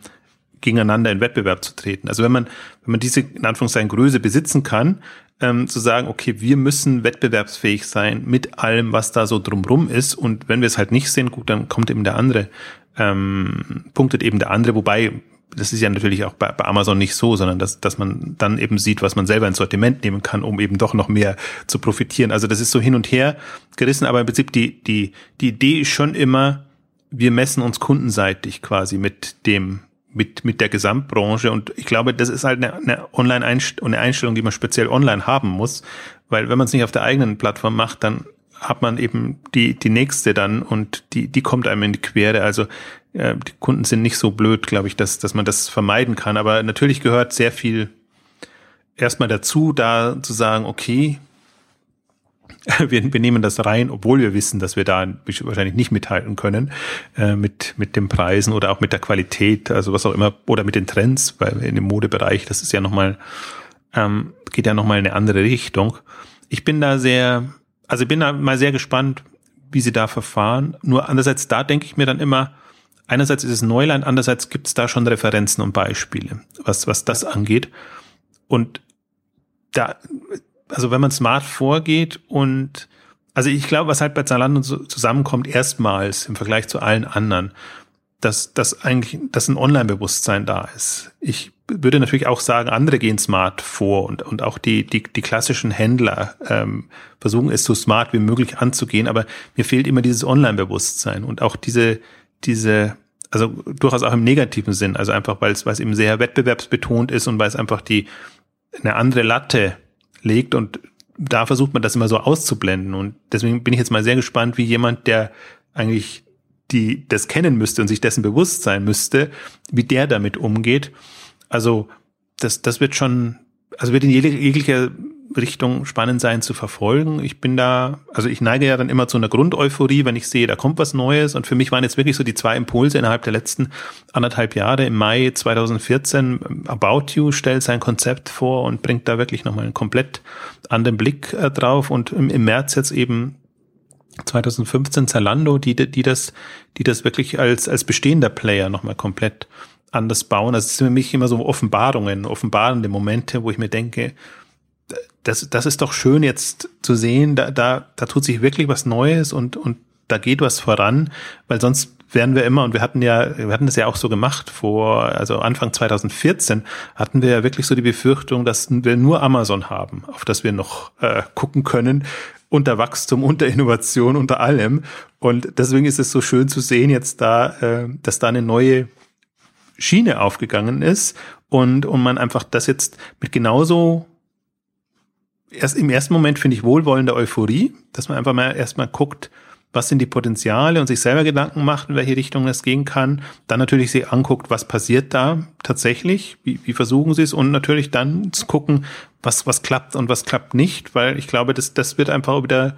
gegeneinander in Wettbewerb zu treten. Also wenn man, wenn man diese in Anführungszeichen Größe besitzen kann, ähm, zu sagen, okay, wir müssen wettbewerbsfähig sein mit allem, was da so drumrum ist. Und wenn wir es halt nicht sehen, gut, dann kommt eben der andere, ähm, punktet eben der andere, wobei das ist ja natürlich auch bei, bei, Amazon nicht so, sondern dass, dass man dann eben sieht, was man selber ins Sortiment nehmen kann, um eben doch noch mehr zu profitieren. Also das ist so hin und her gerissen, aber im Prinzip die, die, die Idee ist schon immer, wir messen uns kundenseitig quasi mit dem, mit, mit der Gesamtbranche. Und ich glaube, das ist halt eine, eine Online-Einstellung, die man speziell online haben muss, weil wenn man es nicht auf der eigenen Plattform macht, dann hat man eben die, die nächste dann und die, die kommt einem in die Quere. Also die Kunden sind nicht so blöd, glaube ich, dass, dass man das vermeiden kann. Aber natürlich gehört sehr viel erstmal dazu, da zu sagen, okay, <laughs> wir, wir nehmen das rein, obwohl wir wissen, dass wir da wahrscheinlich nicht mithalten können äh, mit, mit den Preisen oder auch mit der Qualität, also was auch immer, oder mit den Trends, weil in dem Modebereich, das ist ja nochmal, ähm, geht ja nochmal in eine andere Richtung. Ich bin da sehr, also ich bin da mal sehr gespannt, wie sie da verfahren. Nur andererseits, da denke ich mir dann immer, einerseits ist es Neuland, andererseits gibt es da schon Referenzen und Beispiele, was, was das angeht. Und da, also wenn man smart vorgeht und also ich glaube, was halt bei Zalando zusammenkommt, erstmals im Vergleich zu allen anderen, dass, dass eigentlich, dass ein Online-Bewusstsein da ist. Ich würde natürlich auch sagen, andere gehen smart vor und, und auch die, die, die klassischen Händler ähm, versuchen es so smart wie möglich anzugehen, aber mir fehlt immer dieses Online-Bewusstsein und auch diese, diese, also durchaus auch im negativen Sinn, also einfach, weil es, weil es eben sehr wettbewerbsbetont ist und weil es einfach die eine andere Latte legt und da versucht man das immer so auszublenden und deswegen bin ich jetzt mal sehr gespannt, wie jemand, der eigentlich die das kennen müsste und sich dessen bewusst sein müsste, wie der damit umgeht. Also das, das wird schon, also wird in jeglicher Richtung spannend sein zu verfolgen. Ich bin da, also ich neige ja dann immer zu einer Grundeuphorie, wenn ich sehe, da kommt was Neues. Und für mich waren jetzt wirklich so die zwei Impulse innerhalb der letzten anderthalb Jahre. Im Mai 2014 About You stellt sein Konzept vor und bringt da wirklich nochmal einen komplett anderen Blick äh, drauf. Und im, im März jetzt eben 2015 Zalando, die, die das, die das wirklich als, als bestehender Player nochmal komplett anders bauen. Also es sind für mich immer so Offenbarungen, offenbarende Momente, wo ich mir denke, das, das ist doch schön jetzt zu sehen, da, da, da tut sich wirklich was Neues und, und da geht was voran, weil sonst werden wir immer, und wir hatten ja, wir hatten das ja auch so gemacht vor, also Anfang 2014 hatten wir ja wirklich so die Befürchtung, dass wir nur Amazon haben, auf das wir noch äh, gucken können, unter Wachstum, unter Innovation, unter allem. Und deswegen ist es so schön zu sehen jetzt da, äh, dass da eine neue Schiene aufgegangen ist und, und man einfach das jetzt mit genauso erst im ersten Moment finde ich wohlwollende Euphorie, dass man einfach mal erstmal guckt, was sind die Potenziale und sich selber Gedanken macht, in welche Richtung es gehen kann. Dann natürlich sich anguckt, was passiert da tatsächlich, wie, wie versuchen sie es und natürlich dann zu gucken, was, was klappt und was klappt nicht, weil ich glaube, das, das wird einfach wieder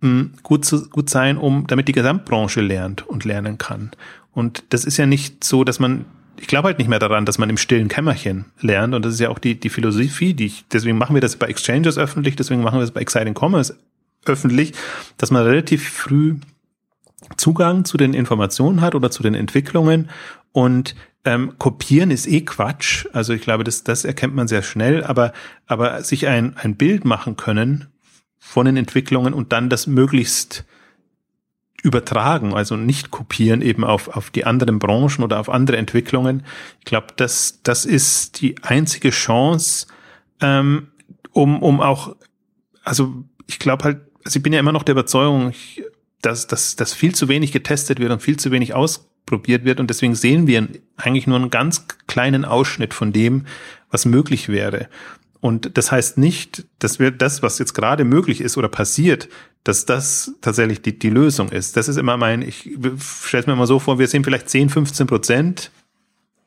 mh, hm, gut, zu, gut sein, um, damit die Gesamtbranche lernt und lernen kann. Und das ist ja nicht so, dass man ich glaube halt nicht mehr daran, dass man im stillen Kämmerchen lernt. Und das ist ja auch die, die Philosophie, die ich, deswegen machen wir das bei Exchanges öffentlich, deswegen machen wir das bei Exciting Commerce öffentlich, dass man relativ früh Zugang zu den Informationen hat oder zu den Entwicklungen und ähm, kopieren ist eh Quatsch. Also ich glaube, das, das erkennt man sehr schnell, aber, aber sich ein, ein Bild machen können von den Entwicklungen und dann das möglichst übertragen, also nicht kopieren eben auf, auf die anderen Branchen oder auf andere Entwicklungen. Ich glaube, das, das ist die einzige Chance, ähm, um, um auch, also ich glaube halt, also ich bin ja immer noch der Überzeugung, dass, dass, dass viel zu wenig getestet wird und viel zu wenig ausprobiert wird und deswegen sehen wir eigentlich nur einen ganz kleinen Ausschnitt von dem, was möglich wäre. Und das heißt nicht, dass wir das, was jetzt gerade möglich ist oder passiert, dass das tatsächlich die, die Lösung ist. Das ist immer mein, ich stelle es mir immer so vor, wir sehen vielleicht 10, 15 Prozent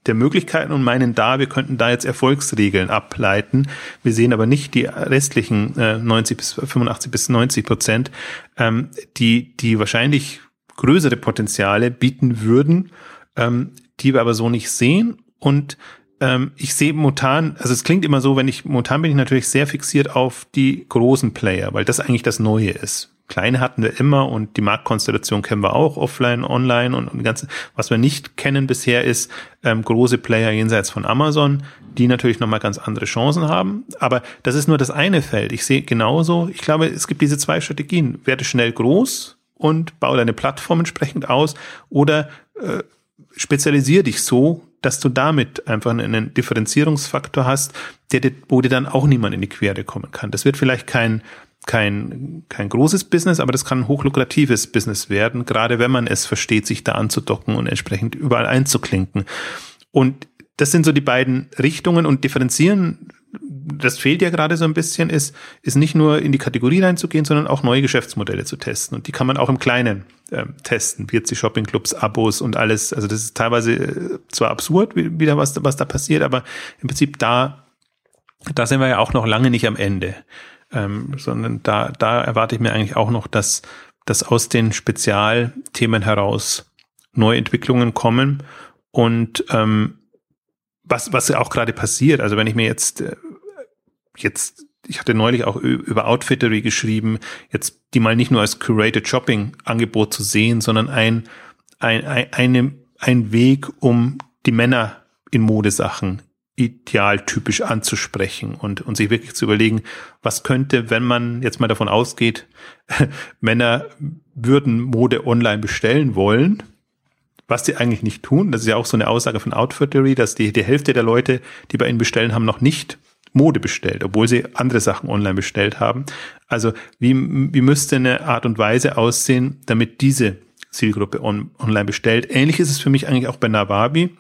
der Möglichkeiten und meinen da, wir könnten da jetzt Erfolgsregeln ableiten. Wir sehen aber nicht die restlichen äh, 90 bis 85 bis 90 Prozent, ähm, die, die wahrscheinlich größere Potenziale bieten würden, ähm, die wir aber so nicht sehen und ähm, ich sehe momentan, also es klingt immer so, wenn ich, momentan bin ich natürlich sehr fixiert auf die großen Player, weil das eigentlich das Neue ist. Kleine hatten wir immer und die Marktkonstellation kennen wir auch, offline, online und, und ganze, was wir nicht kennen bisher ist ähm, große Player jenseits von Amazon, die natürlich nochmal ganz andere Chancen haben. Aber das ist nur das eine Feld. Ich sehe genauso, ich glaube, es gibt diese zwei Strategien. Werde schnell groß und baue deine Plattform entsprechend aus oder äh, spezialisiere dich so, dass du damit einfach einen Differenzierungsfaktor hast, der, wo dir dann auch niemand in die Quere kommen kann. Das wird vielleicht kein, kein, kein großes Business, aber das kann ein hochlukratives Business werden, gerade wenn man es versteht, sich da anzudocken und entsprechend überall einzuklinken. Und das sind so die beiden Richtungen und differenzieren das fehlt ja gerade so ein bisschen, ist, ist nicht nur in die Kategorie reinzugehen, sondern auch neue Geschäftsmodelle zu testen. Und die kann man auch im Kleinen äh, testen. Wird sie Shoppingclubs, Abos und alles. Also das ist teilweise äh, zwar absurd, wie, wieder was, was da passiert, aber im Prinzip da, da sind wir ja auch noch lange nicht am Ende. Ähm, sondern da, da erwarte ich mir eigentlich auch noch, dass, dass aus den Spezialthemen heraus neue Entwicklungen kommen und ähm, was, was ja auch gerade passiert, also wenn ich mir jetzt, äh, jetzt, ich hatte neulich auch über Outfittery geschrieben, jetzt die mal nicht nur als Curated Shopping Angebot zu sehen, sondern ein, ein, ein, ein Weg, um die Männer in Modesachen idealtypisch anzusprechen und, und sich wirklich zu überlegen, was könnte, wenn man jetzt mal davon ausgeht, <laughs> Männer würden Mode online bestellen wollen, was die eigentlich nicht tun. Das ist ja auch so eine Aussage von Outfittery, dass die, die Hälfte der Leute, die bei ihnen bestellen, haben noch nicht Mode bestellt, obwohl sie andere Sachen online bestellt haben. Also wie, wie müsste eine Art und Weise aussehen, damit diese Zielgruppe on, online bestellt? Ähnlich ist es für mich eigentlich auch bei Nawabi,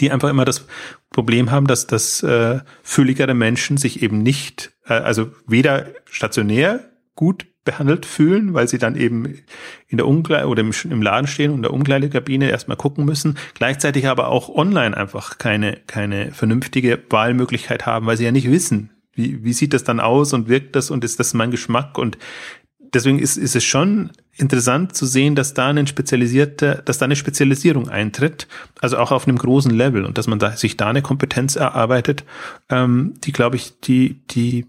die einfach immer das Problem haben, dass das äh, fülligere Menschen sich eben nicht, äh, also weder stationär gut behandelt fühlen, weil sie dann eben in der Umkleide oder im, Laden stehen und in der Umkleidekabine erstmal gucken müssen, gleichzeitig aber auch online einfach keine, keine vernünftige Wahlmöglichkeit haben, weil sie ja nicht wissen, wie, wie sieht das dann aus und wirkt das und ist das mein Geschmack? Und deswegen ist, ist es schon interessant zu sehen, dass da eine spezialisierte, dass da eine Spezialisierung eintritt, also auch auf einem großen Level und dass man da, sich da eine Kompetenz erarbeitet, ähm, die, glaube ich, die, die,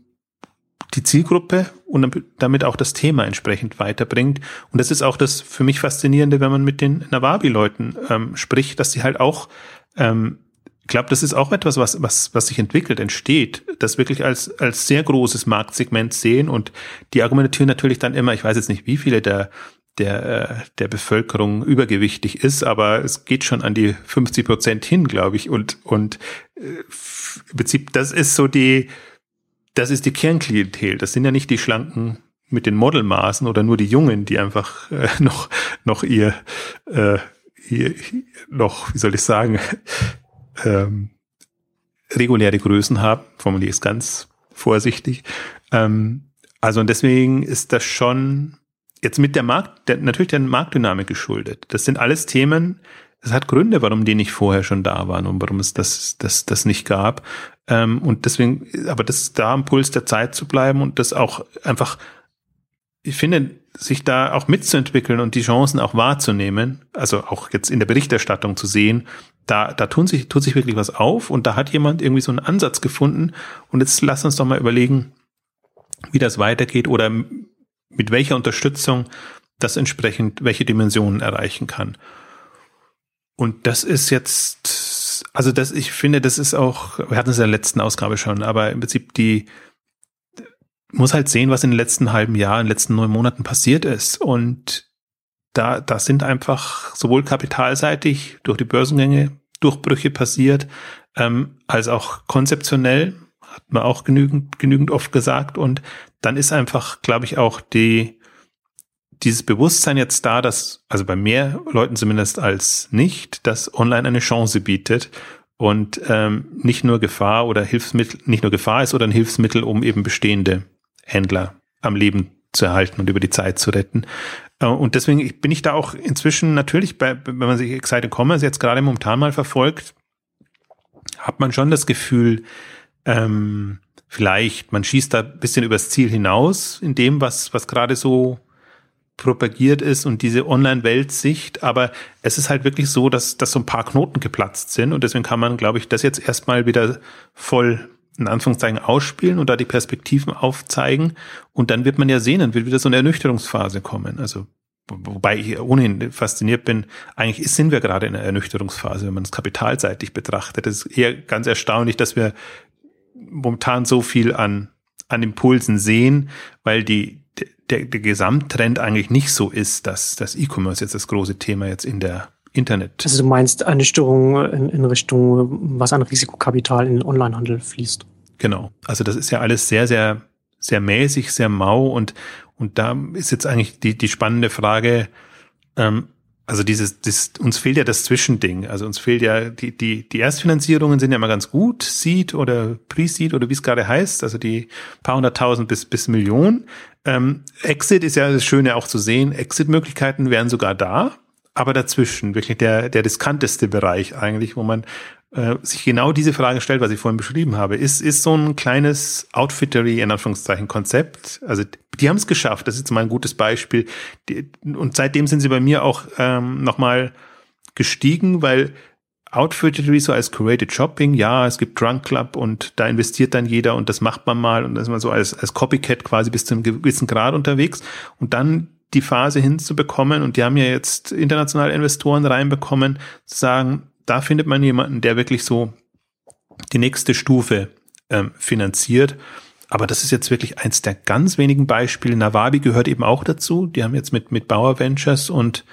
die Zielgruppe und damit auch das Thema entsprechend weiterbringt. Und das ist auch das für mich Faszinierende, wenn man mit den Nawabi-Leuten ähm, spricht, dass sie halt auch ähm, ich glaube, das ist auch etwas, was, was, was sich entwickelt, entsteht, das wirklich als, als sehr großes Marktsegment sehen und die argumentieren natürlich dann immer, ich weiß jetzt nicht, wie viele der, der, äh, der Bevölkerung übergewichtig ist, aber es geht schon an die 50 Prozent hin, glaube ich. Und, und äh, im Prinzip, das ist so die, das ist die Kernklientel. Das sind ja nicht die Schlanken mit den Modelmaßen oder nur die Jungen, die einfach äh, <laughs> noch, noch ihr, äh, ihr, noch, wie soll ich sagen, <laughs> ähm, reguläre Größen haben, formuliere ich es ganz vorsichtig. Ähm, also und deswegen ist das schon jetzt mit der Markt, der, natürlich der Marktdynamik geschuldet. Das sind alles Themen, es hat Gründe, warum die nicht vorher schon da waren und warum es das, das, das nicht gab. Ähm, und deswegen, aber das da am Puls der Zeit zu bleiben und das auch einfach, ich finde, sich da auch mitzuentwickeln und die Chancen auch wahrzunehmen, also auch jetzt in der Berichterstattung zu sehen, da, da tun sich, tut sich wirklich was auf und da hat jemand irgendwie so einen Ansatz gefunden und jetzt lass uns doch mal überlegen, wie das weitergeht oder mit welcher Unterstützung das entsprechend welche Dimensionen erreichen kann. Und das ist jetzt, also das, ich finde, das ist auch, wir hatten es in der letzten Ausgabe schon, aber im Prinzip die, muss halt sehen, was in den letzten halben Jahr, in den letzten neun Monaten passiert ist. Und da, da sind einfach sowohl kapitalseitig durch die Börsengänge Durchbrüche passiert, ähm, als auch konzeptionell, hat man auch genügend, genügend oft gesagt. Und dann ist einfach, glaube ich, auch die, dieses Bewusstsein jetzt da, dass, also bei mehr Leuten zumindest als nicht, dass online eine Chance bietet und ähm, nicht nur Gefahr oder Hilfsmittel, nicht nur Gefahr ist oder ein Hilfsmittel, um eben bestehende Händler am Leben zu erhalten und über die Zeit zu retten. Äh, und deswegen bin ich da auch inzwischen natürlich, bei, wenn man sich Excited Commerce jetzt gerade momentan mal verfolgt, hat man schon das Gefühl, ähm, vielleicht, man schießt da ein bisschen übers Ziel hinaus in dem, was, was gerade so propagiert ist und diese Online-Weltsicht, aber es ist halt wirklich so, dass, dass so ein paar Knoten geplatzt sind und deswegen kann man, glaube ich, das jetzt erstmal wieder voll in Anführungszeichen ausspielen und da die Perspektiven aufzeigen. Und dann wird man ja sehen, dann wird wieder so eine Ernüchterungsphase kommen. Also, wobei ich ohnehin fasziniert bin, eigentlich sind wir gerade in einer Ernüchterungsphase, wenn man es kapitalseitig betrachtet. Es ist eher ganz erstaunlich, dass wir momentan so viel an, an Impulsen sehen, weil die, der, der Gesamttrend eigentlich nicht so ist, dass das E-Commerce jetzt das große Thema jetzt in der Internet. Also du meinst eine Störung in, in Richtung, was an Risikokapital in den Onlinehandel fließt. Genau. Also das ist ja alles sehr, sehr, sehr mäßig, sehr mau und, und da ist jetzt eigentlich die, die spannende Frage, ähm, also dieses, das, uns fehlt ja das Zwischending. Also uns fehlt ja, die, die, die Erstfinanzierungen sind ja immer ganz gut, Seed oder Pre-Seed oder wie es gerade heißt, also die paar hunderttausend bis, bis Millionen. Ähm, Exit ist ja das Schöne auch zu sehen. Exit-Möglichkeiten wären sogar da aber dazwischen, wirklich der, der riskanteste Bereich eigentlich, wo man äh, sich genau diese Frage stellt, was ich vorhin beschrieben habe. Ist, ist so ein kleines Outfittery, in Anführungszeichen, Konzept, also die haben es geschafft, das ist mal ein gutes Beispiel. Und seitdem sind sie bei mir auch ähm, nochmal gestiegen, weil Outfittery so als Curated Shopping, ja, es gibt Drunk Club und da investiert dann jeder und das macht man mal und da ist man so als, als Copycat quasi bis zu einem gewissen Grad unterwegs und dann die Phase hinzubekommen, und die haben ja jetzt internationale Investoren reinbekommen, zu sagen, da findet man jemanden, der wirklich so die nächste Stufe ähm, finanziert. Aber das ist jetzt wirklich eins der ganz wenigen Beispiele. Nawabi gehört eben auch dazu. Die haben jetzt mit, mit Bauer Ventures und,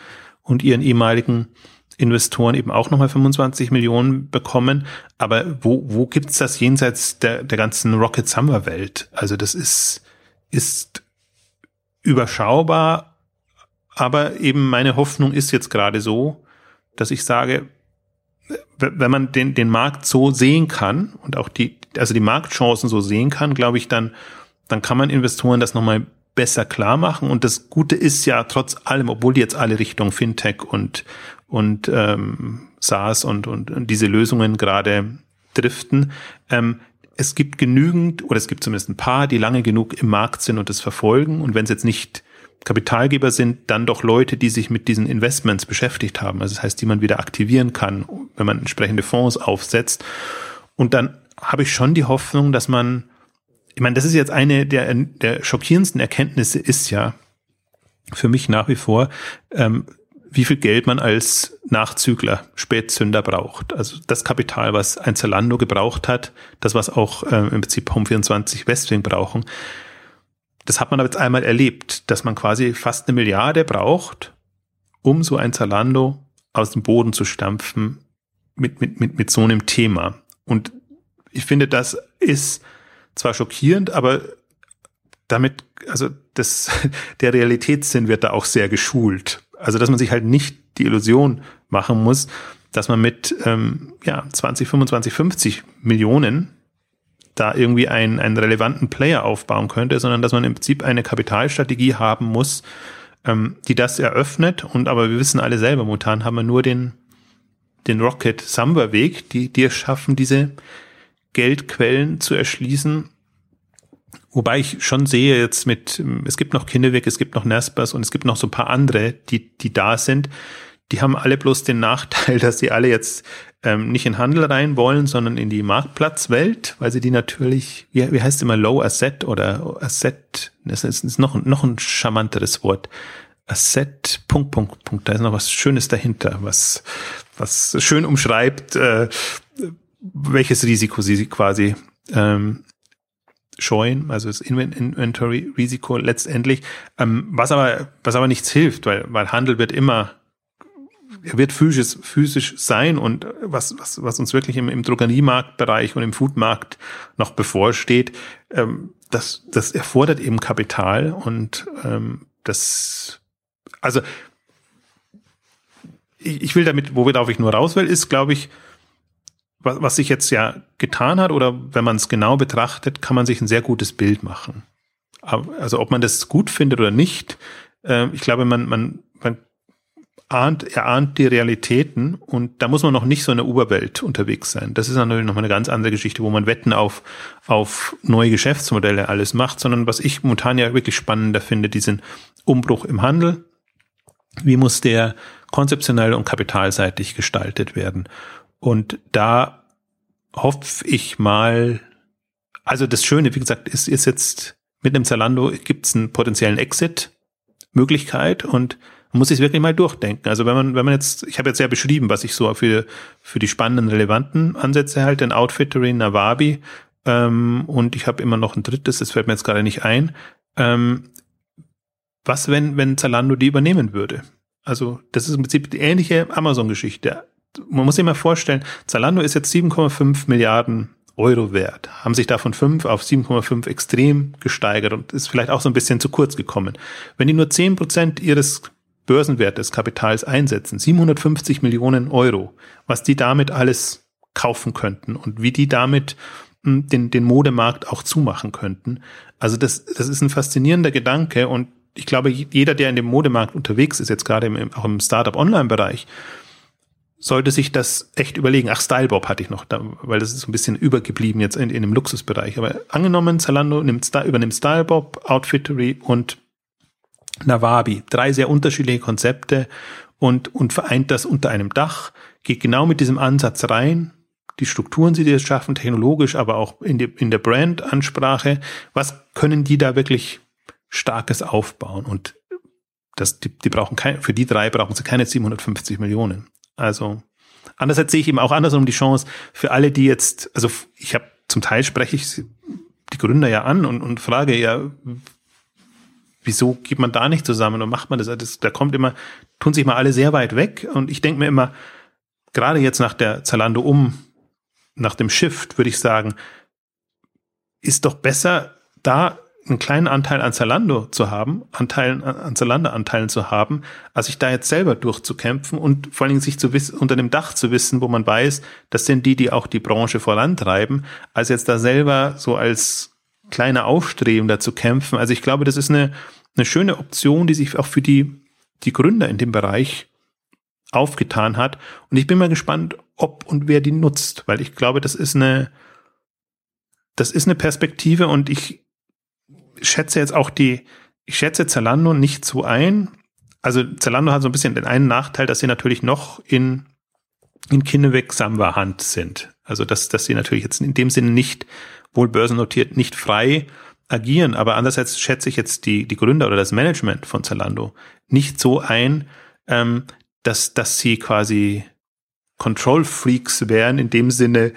und ihren ehemaligen Investoren eben auch nochmal 25 Millionen bekommen. Aber wo, wo gibt's das jenseits der, der ganzen Rocket Summer Welt? Also das ist, ist überschaubar, aber eben meine Hoffnung ist jetzt gerade so, dass ich sage, wenn man den, den Markt so sehen kann und auch die, also die Marktchancen so sehen kann, glaube ich, dann, dann kann man Investoren das nochmal besser klar machen. Und das Gute ist ja trotz allem, obwohl die jetzt alle Richtung Fintech und, und ähm, SaaS und, und, und diese Lösungen gerade driften, ähm, es gibt genügend, oder es gibt zumindest ein paar, die lange genug im Markt sind und das verfolgen. Und wenn es jetzt nicht Kapitalgeber sind, dann doch Leute, die sich mit diesen Investments beschäftigt haben. Also das heißt, die man wieder aktivieren kann, wenn man entsprechende Fonds aufsetzt. Und dann habe ich schon die Hoffnung, dass man, ich meine, das ist jetzt eine der, der schockierendsten Erkenntnisse ist ja für mich nach wie vor, ähm, wie viel Geld man als Nachzügler, Spätzünder braucht. Also das Kapital, was ein Zalando gebraucht hat, das, was auch äh, im Prinzip Home24 Westwing brauchen, das hat man aber jetzt einmal erlebt, dass man quasi fast eine Milliarde braucht, um so ein Zalando aus dem Boden zu stampfen mit, mit, mit, mit so einem Thema. Und ich finde, das ist zwar schockierend, aber damit, also das, <laughs> der Realitätssinn wird da auch sehr geschult. Also, dass man sich halt nicht die Illusion machen muss, dass man mit ähm, ja, 20, 25, 50 Millionen da irgendwie einen, einen relevanten Player aufbauen könnte, sondern dass man im Prinzip eine Kapitalstrategie haben muss, ähm, die das eröffnet. Und aber wir wissen alle selber, momentan haben wir nur den, den Rocket Samba Weg, die, die es schaffen, diese Geldquellen zu erschließen. Wobei ich schon sehe jetzt mit, es gibt noch Kinderweg, es gibt noch Nespers und es gibt noch so ein paar andere, die, die da sind. Die haben alle bloß den Nachteil, <laughs> dass sie alle jetzt ähm, nicht in Handel rein wollen, sondern in die Marktplatzwelt, weil sie die natürlich, wie, wie heißt immer, Low Asset oder Asset, das ist, ist noch, noch ein charmanteres Wort. Asset, Punkt, Punkt, Punkt, da ist noch was Schönes dahinter, was, was schön umschreibt, äh, welches Risiko sie quasi ähm, scheuen, also das Inventory-Risiko letztendlich, ähm, was aber, was aber nichts hilft, weil, weil Handel wird immer er wird physisch, physisch sein und was, was, was uns wirklich im, im Drogeriemarktbereich und im Foodmarkt noch bevorsteht, ähm, das, das erfordert eben Kapital und ähm, das, also ich, ich will damit, worauf ich nur raus will, ist, glaube ich, was, was sich jetzt ja getan hat oder wenn man es genau betrachtet, kann man sich ein sehr gutes Bild machen. Also ob man das gut findet oder nicht, äh, ich glaube, man, man ahnt, er ahnt die Realitäten und da muss man noch nicht so in der Oberwelt unterwegs sein. Das ist natürlich noch mal eine ganz andere Geschichte, wo man Wetten auf, auf neue Geschäftsmodelle alles macht, sondern was ich momentan ja wirklich spannender finde, diesen Umbruch im Handel. Wie muss der konzeptionell und kapitalseitig gestaltet werden? Und da hoffe ich mal, also das Schöne, wie gesagt, ist, ist jetzt mit einem Zalando gibt es einen potenziellen Exit-Möglichkeit und muss sich wirklich mal durchdenken. Also wenn man, wenn man jetzt, ich habe jetzt ja beschrieben, was ich so für, für die spannenden, relevanten Ansätze halte, ein Outfittery, Nawabi, ähm, und ich habe immer noch ein drittes, das fällt mir jetzt gerade nicht ein. Ähm, was, wenn, wenn Zalando die übernehmen würde? Also, das ist im Prinzip die ähnliche Amazon-Geschichte. Man muss sich mal vorstellen, Zalando ist jetzt 7,5 Milliarden Euro wert, haben sich davon 5 auf 7,5 extrem gesteigert und ist vielleicht auch so ein bisschen zu kurz gekommen. Wenn die nur 10 Prozent ihres Börsenwert des Kapitals einsetzen, 750 Millionen Euro, was die damit alles kaufen könnten und wie die damit hm, den, den Modemarkt auch zumachen könnten. Also das, das ist ein faszinierender Gedanke und ich glaube, jeder, der in dem Modemarkt unterwegs ist, jetzt gerade im, auch im Startup-Online-Bereich, sollte sich das echt überlegen. Ach, Stylebob hatte ich noch, da, weil das ist so ein bisschen übergeblieben jetzt in, in dem Luxusbereich. Aber angenommen, Zalando nimmt, übernimmt Stylebob, Outfittery und Nawabi. Drei sehr unterschiedliche Konzepte und, und vereint das unter einem Dach, geht genau mit diesem Ansatz rein. Die Strukturen, die jetzt schaffen, technologisch, aber auch in, die, in der Brand-Ansprache. Was können die da wirklich Starkes aufbauen? Und das, die, die brauchen kein, für die drei brauchen sie keine 750 Millionen. Also, andererseits sehe ich eben auch andersrum die Chance für alle, die jetzt, also ich habe zum Teil spreche ich die Gründer ja an und, und frage ja, wieso geht man da nicht zusammen und macht man das? das? Da kommt immer, tun sich mal alle sehr weit weg und ich denke mir immer, gerade jetzt nach der Zalando um, nach dem Shift, würde ich sagen, ist doch besser, da einen kleinen Anteil an Zalando zu haben, Anteilen, an Zalando-Anteilen zu haben, als sich da jetzt selber durchzukämpfen und vor allen Dingen sich zu wissen, unter dem Dach zu wissen, wo man weiß, das sind die, die auch die Branche vorantreiben, als jetzt da selber so als kleiner Aufstrebender zu kämpfen. Also ich glaube, das ist eine, eine schöne Option, die sich auch für die, die Gründer in dem Bereich aufgetan hat. Und ich bin mal gespannt, ob und wer die nutzt, weil ich glaube, das ist eine, das ist eine Perspektive und ich schätze jetzt auch die, ich schätze Zalando nicht so ein. Also Zalando hat so ein bisschen den einen Nachteil, dass sie natürlich noch in, in Kinneweg Samba Hand sind. Also dass, dass sie natürlich jetzt in dem Sinne nicht wohl börsennotiert, nicht frei agieren. Aber andererseits schätze ich jetzt die, die Gründer oder das Management von Zalando nicht so ein, ähm, dass, dass sie quasi Control Freaks wären, in dem Sinne,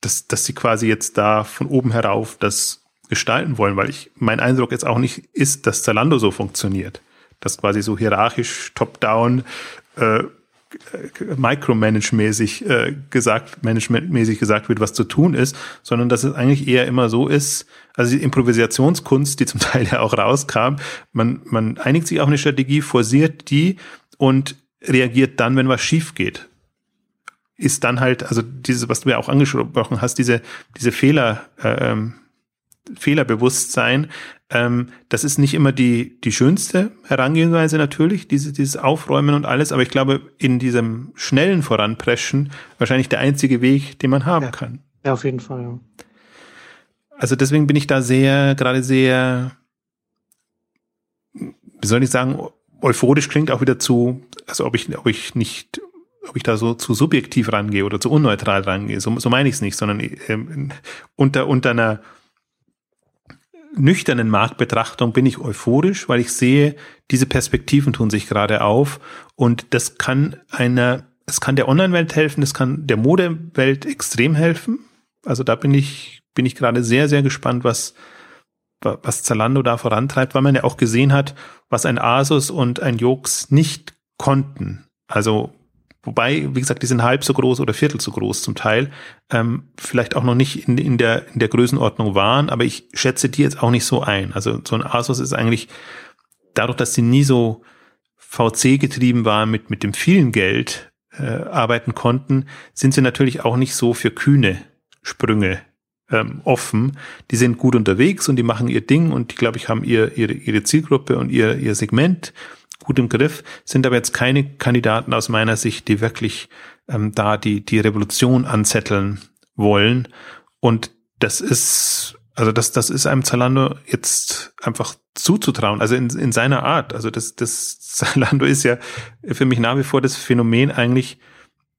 dass, dass sie quasi jetzt da von oben herauf das gestalten wollen, weil ich, mein Eindruck jetzt auch nicht ist, dass Zalando so funktioniert. Dass quasi so hierarchisch, top-down, äh, micromanage-mäßig äh, gesagt, managementmäßig gesagt wird, was zu tun ist, sondern dass es eigentlich eher immer so ist, also die Improvisationskunst, die zum <laughs> Teil ja auch rauskam, man, man einigt sich auf eine Strategie, forciert die und reagiert dann, wenn was schief geht. Ist dann halt, also dieses, was du ja auch angesprochen hast, diese, diese Fehler, äh, ähm, Fehlerbewusstsein, ähm, das ist nicht immer die, die schönste Herangehensweise natürlich, diese, dieses Aufräumen und alles, aber ich glaube, in diesem schnellen Voranpreschen wahrscheinlich der einzige Weg, den man haben ja. kann. Ja, auf jeden Fall, ja. Also deswegen bin ich da sehr, gerade sehr, wie soll ich sagen, euphorisch klingt auch wieder zu, also ob ich, ob ich nicht, ob ich da so zu subjektiv rangehe oder zu unneutral rangehe, so, so meine ich es nicht, sondern ähm, unter, unter einer nüchternen Marktbetrachtung bin ich euphorisch, weil ich sehe, diese Perspektiven tun sich gerade auf und das kann einer, es kann der Online-Welt helfen, es kann der Modewelt extrem helfen. Also da bin ich, bin ich gerade sehr, sehr gespannt, was, was Zalando da vorantreibt, weil man ja auch gesehen hat, was ein Asus und ein Jokes nicht konnten. Also Wobei, wie gesagt, die sind halb so groß oder viertel so groß zum Teil. Ähm, vielleicht auch noch nicht in, in, der, in der Größenordnung waren, aber ich schätze die jetzt auch nicht so ein. Also so ein Asus ist eigentlich dadurch, dass sie nie so VC getrieben waren mit, mit dem vielen Geld äh, arbeiten konnten, sind sie natürlich auch nicht so für kühne Sprünge ähm, offen. Die sind gut unterwegs und die machen ihr Ding und die, glaube ich, haben ihr, ihre, ihre Zielgruppe und ihr, ihr Segment gut im Griff, sind aber jetzt keine Kandidaten aus meiner Sicht, die wirklich ähm, da die, die Revolution anzetteln wollen. Und das ist, also das, das ist einem Zalando jetzt einfach zuzutrauen, also in, in seiner Art. Also das, das <laughs> Zalando ist ja für mich nach wie vor das Phänomen eigentlich,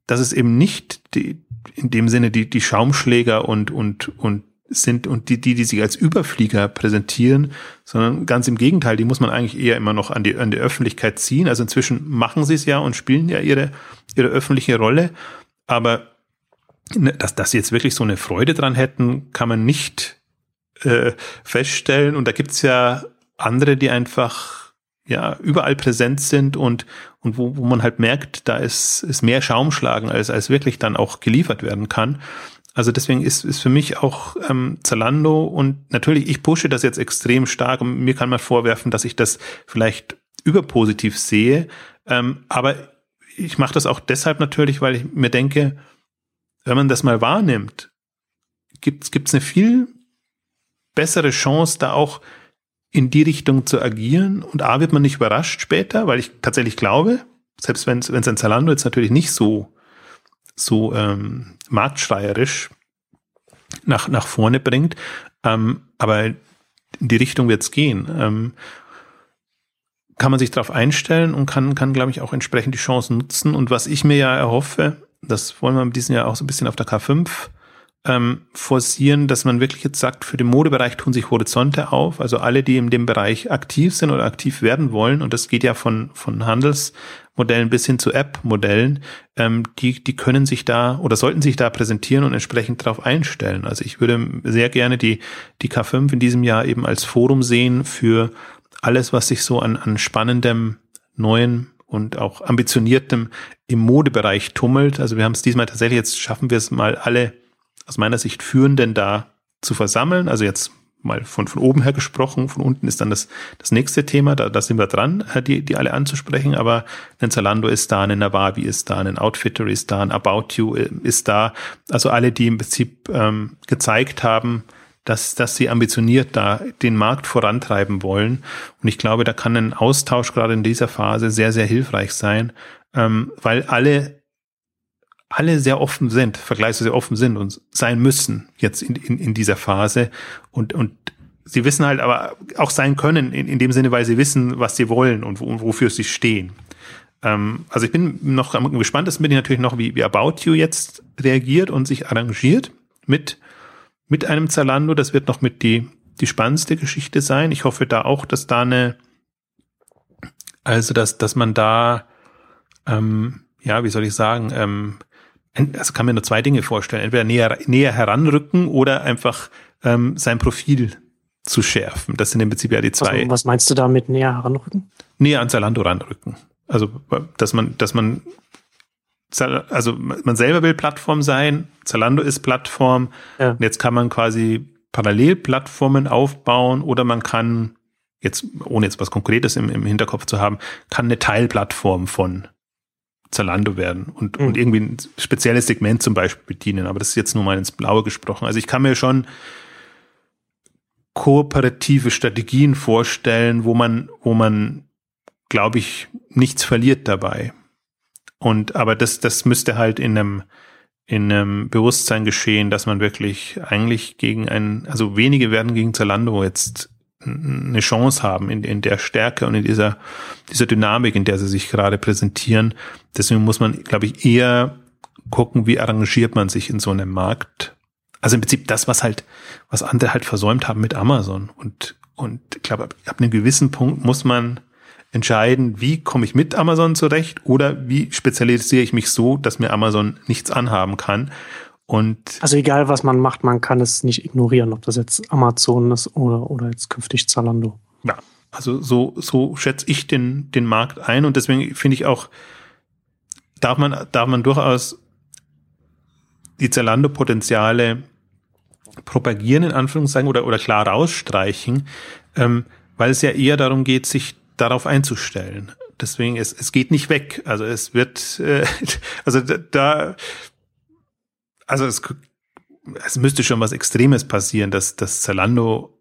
dass es eben nicht die, in dem Sinne die, die Schaumschläger und, und, und sind und die, die, die sich als Überflieger präsentieren, sondern ganz im Gegenteil, die muss man eigentlich eher immer noch an die, an die Öffentlichkeit ziehen. Also inzwischen machen sie es ja und spielen ja ihre, ihre öffentliche Rolle. Aber ne, dass, dass sie jetzt wirklich so eine Freude dran hätten, kann man nicht äh, feststellen. Und da gibt's ja andere, die einfach ja überall präsent sind und und wo, wo man halt merkt, da ist, ist mehr Schaumschlagen, als als wirklich dann auch geliefert werden kann. Also deswegen ist, ist für mich auch ähm, Zalando und natürlich, ich pushe das jetzt extrem stark und mir kann man vorwerfen, dass ich das vielleicht überpositiv sehe. Ähm, aber ich mache das auch deshalb natürlich, weil ich mir denke, wenn man das mal wahrnimmt, gibt es eine viel bessere Chance, da auch in die Richtung zu agieren. Und A wird man nicht überrascht später, weil ich tatsächlich glaube, selbst wenn es ein Zalando jetzt natürlich nicht so so ähm, marktschreierisch nach, nach vorne bringt. Ähm, aber in die Richtung wird es gehen. Ähm, kann man sich darauf einstellen und kann, kann, glaube ich, auch entsprechend die Chancen nutzen. Und was ich mir ja erhoffe, das wollen wir in diesem Jahr auch so ein bisschen auf der K5 ähm, forcieren, dass man wirklich jetzt sagt, für den Modebereich tun sich Horizonte auf. Also alle, die in dem Bereich aktiv sind oder aktiv werden wollen, und das geht ja von, von Handelsmodellen bis hin zu App-Modellen, ähm, die, die können sich da oder sollten sich da präsentieren und entsprechend darauf einstellen. Also ich würde sehr gerne die, die K5 in diesem Jahr eben als Forum sehen für alles, was sich so an, an spannendem, neuen und auch ambitioniertem im Modebereich tummelt. Also wir haben es diesmal tatsächlich, jetzt schaffen wir es mal alle aus meiner Sicht Führenden da zu versammeln. Also jetzt mal von, von oben her gesprochen, von unten ist dann das, das nächste Thema, da, da sind wir dran, äh, die, die alle anzusprechen, aber ein Zalando ist da, ein Nawabi ist da, ein Outfitter ist da, ein About You äh, ist da, also alle, die im Prinzip ähm, gezeigt haben, dass, dass sie ambitioniert da den Markt vorantreiben wollen. Und ich glaube, da kann ein Austausch gerade in dieser Phase sehr, sehr hilfreich sein, ähm, weil alle alle sehr offen sind, vergleichsweise offen sind und sein müssen jetzt in, in, in dieser Phase und, und sie wissen halt aber auch sein können in, in dem Sinne, weil sie wissen, was sie wollen und, wo, wofür sie stehen. Ähm, also ich bin noch am gespanntesten bin ich natürlich noch, wie, wie About You jetzt reagiert und sich arrangiert mit, mit einem Zalando. Das wird noch mit die, die spannendste Geschichte sein. Ich hoffe da auch, dass da eine, also dass, dass man da, ähm, ja, wie soll ich sagen, ähm, also kann mir nur zwei Dinge vorstellen. Entweder näher, näher heranrücken oder einfach ähm, sein Profil zu schärfen. Das sind im Prinzip ja die zwei. Also, was meinst du damit näher heranrücken? Näher an Zalando ranrücken. Also, dass man, dass man, also man selber will Plattform sein, Zalando ist Plattform. Ja. Und jetzt kann man quasi Parallelplattformen aufbauen oder man kann jetzt, ohne jetzt was Konkretes im, im Hinterkopf zu haben, kann eine Teilplattform von Zalando werden und, mhm. und irgendwie ein spezielles Segment zum Beispiel bedienen. Aber das ist jetzt nur mal ins Blaue gesprochen. Also ich kann mir schon kooperative Strategien vorstellen, wo man, wo man, glaube ich, nichts verliert dabei. Und aber das, das müsste halt in einem, in einem Bewusstsein geschehen, dass man wirklich eigentlich gegen ein, also wenige werden gegen Zalando jetzt eine Chance haben in, in der Stärke und in dieser, dieser Dynamik, in der sie sich gerade präsentieren. Deswegen muss man, glaube ich, eher gucken, wie arrangiert man sich in so einem Markt. Also im Prinzip das, was halt, was andere halt versäumt haben mit Amazon. Und, und ich glaube, ab einem gewissen Punkt muss man entscheiden, wie komme ich mit Amazon zurecht oder wie spezialisiere ich mich so, dass mir Amazon nichts anhaben kann. Und also egal, was man macht, man kann es nicht ignorieren, ob das jetzt Amazon ist oder, oder jetzt künftig Zalando. Ja, also so, so schätze ich den, den Markt ein und deswegen finde ich auch, darf man, darf man durchaus die Zalando-Potenziale propagieren, in Anführungszeichen, oder, oder klar rausstreichen, ähm, weil es ja eher darum geht, sich darauf einzustellen. Deswegen, es, es geht nicht weg. Also es wird, äh, <laughs> also da, also es, es müsste schon was Extremes passieren, dass, dass Zalando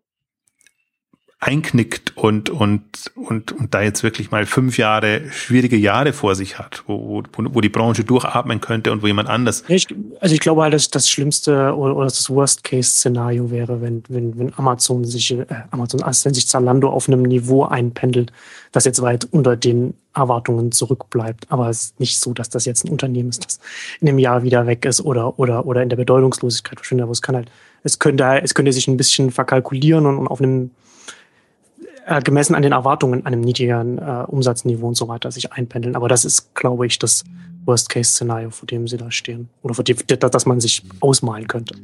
einknickt und, und, und, und da jetzt wirklich mal fünf Jahre schwierige Jahre vor sich hat, wo, wo, wo die Branche durchatmen könnte und wo jemand anders. Ich, also ich glaube halt, dass das Schlimmste oder, oder das Worst-Case-Szenario wäre, wenn, wenn, wenn Amazon sich, äh, Amazon, also wenn sich Zalando auf einem Niveau einpendelt, das jetzt weit unter den Erwartungen zurückbleibt. Aber es ist nicht so, dass das jetzt ein Unternehmen ist, das in einem Jahr wieder weg ist oder, oder, oder in der Bedeutungslosigkeit verschwindet. Aber es kann halt, es könnte, es könnte sich ein bisschen verkalkulieren und, und auf einem äh, gemessen an den Erwartungen, einem niedrigeren äh, Umsatzniveau und so weiter sich einpendeln. Aber das ist, glaube ich, das Worst-Case-Szenario, vor dem sie da stehen. Oder vor dem, das man sich ausmalen könnte.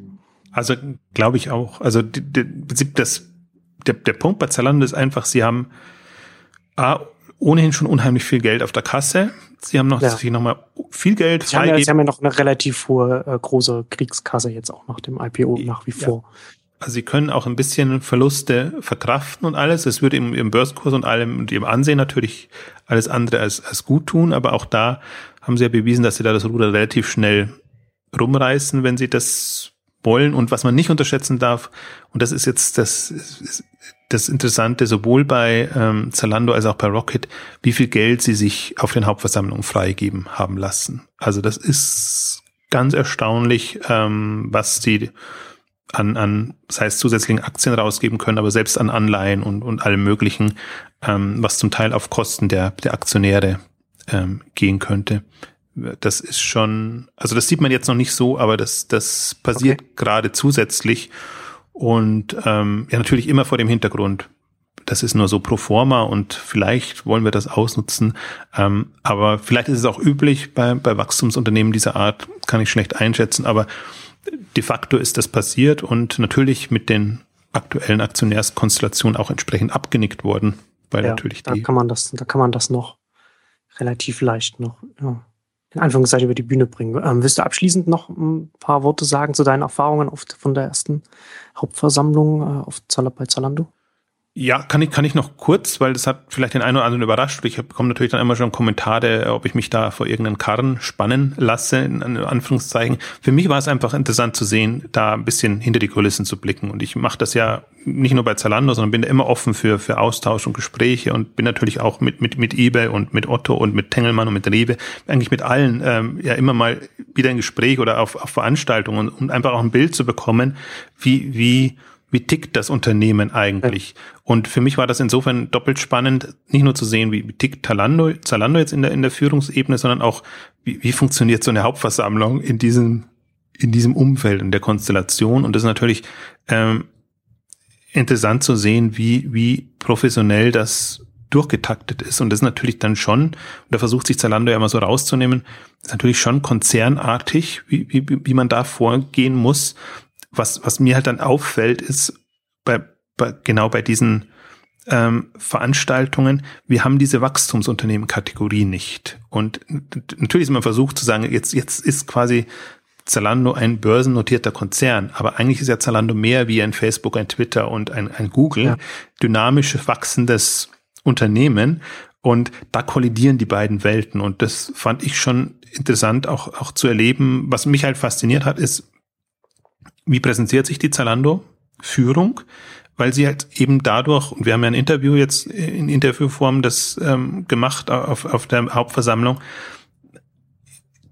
Also glaube ich auch. Also die, die, das, der, der Punkt bei Zalando ist einfach, sie haben A, ohnehin schon unheimlich viel Geld auf der Kasse. Sie haben noch, ja. noch mal viel Geld sie haben, ja, sie haben ja noch eine relativ hohe, äh, große Kriegskasse jetzt auch nach dem IPO nach wie vor. Ja. Also sie können auch ein bisschen Verluste verkraften und alles. Es würde im, im Börsenkurs und allem und ihrem Ansehen natürlich alles andere als, als gut tun, aber auch da haben sie ja bewiesen, dass sie da das Ruder relativ schnell rumreißen, wenn sie das wollen. Und was man nicht unterschätzen darf, und das ist jetzt das, das Interessante, sowohl bei ähm, Zalando als auch bei Rocket, wie viel Geld sie sich auf den Hauptversammlungen freigeben haben lassen. Also das ist ganz erstaunlich, ähm, was die an, an, das heißt zusätzlichen Aktien rausgeben können, aber selbst an Anleihen und, und allem möglichen, ähm, was zum Teil auf Kosten der, der Aktionäre ähm, gehen könnte. Das ist schon, also das sieht man jetzt noch nicht so, aber das, das passiert okay. gerade zusätzlich und ähm, ja natürlich immer vor dem Hintergrund. Das ist nur so pro forma und vielleicht wollen wir das ausnutzen. Ähm, aber vielleicht ist es auch üblich bei, bei Wachstumsunternehmen dieser Art, kann ich schlecht einschätzen, aber de facto ist das passiert und natürlich mit den aktuellen Aktionärskonstellationen auch entsprechend abgenickt worden, weil ja, natürlich da kann man das, da kann man das noch relativ leicht noch ja, in Anführungszeichen über die Bühne bringen. Ähm, willst du abschließend noch ein paar Worte sagen zu deinen Erfahrungen auf, von der ersten Hauptversammlung äh, auf Zala, bei Zalando? Ja, kann ich, kann ich noch kurz, weil das hat vielleicht den einen oder anderen überrascht. Ich bekomme natürlich dann immer schon Kommentare, ob ich mich da vor irgendeinen Karren spannen lasse, in Anführungszeichen. Für mich war es einfach interessant zu sehen, da ein bisschen hinter die Kulissen zu blicken. Und ich mache das ja nicht nur bei Zalando, sondern bin da immer offen für, für Austausch und Gespräche und bin natürlich auch mit, mit, mit eBay und mit Otto und mit Tengelmann und mit Rewe, eigentlich mit allen ähm, ja immer mal wieder ein Gespräch oder auf, auf Veranstaltungen, um einfach auch ein Bild zu bekommen, wie, wie wie tickt das Unternehmen eigentlich? Und für mich war das insofern doppelt spannend, nicht nur zu sehen, wie, wie tickt Zalando, Zalando jetzt in der, in der Führungsebene, sondern auch, wie, wie funktioniert so eine Hauptversammlung in diesem, in diesem Umfeld, in der Konstellation. Und das ist natürlich ähm, interessant zu sehen, wie, wie professionell das durchgetaktet ist. Und das ist natürlich dann schon, und da versucht sich Zalando ja immer so rauszunehmen, ist natürlich schon konzernartig, wie, wie, wie man da vorgehen muss was, was mir halt dann auffällt, ist bei, bei genau bei diesen ähm, Veranstaltungen, wir haben diese Wachstumsunternehmen-Kategorie nicht. Und natürlich ist man versucht zu sagen, jetzt, jetzt ist quasi Zalando ein börsennotierter Konzern, aber eigentlich ist ja Zalando mehr wie ein Facebook, ein Twitter und ein, ein Google, ja. dynamisch wachsendes Unternehmen. Und da kollidieren die beiden Welten. Und das fand ich schon interessant auch, auch zu erleben. Was mich halt fasziniert hat, ist, wie präsentiert sich die Zalando-Führung? Weil sie halt eben dadurch, und wir haben ja ein Interview jetzt in Interviewform das ähm, gemacht auf, auf der Hauptversammlung,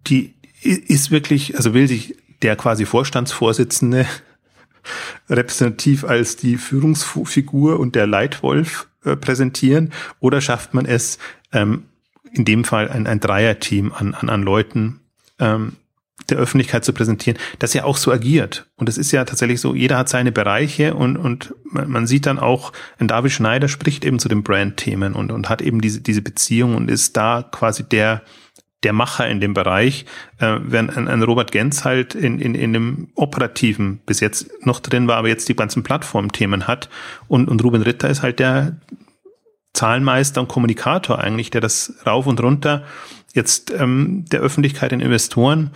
die ist wirklich, also will sich der quasi Vorstandsvorsitzende <laughs> repräsentativ als die Führungsfigur und der Leitwolf äh, präsentieren oder schafft man es, ähm, in dem Fall ein, ein Dreierteam an, an, an Leuten ähm, der Öffentlichkeit zu präsentieren, dass er auch so agiert. Und es ist ja tatsächlich so, jeder hat seine Bereiche und, und man, man sieht dann auch, ein David Schneider spricht eben zu den Brand-Themen und, und hat eben diese, diese Beziehung und ist da quasi der, der Macher in dem Bereich, äh, während ein, ein Robert Gens halt in, in, in dem Operativen bis jetzt noch drin war, aber jetzt die ganzen Plattformthemen hat. Und, und Ruben Ritter ist halt der Zahlenmeister und Kommunikator eigentlich, der das rauf und runter jetzt ähm, der Öffentlichkeit, den Investoren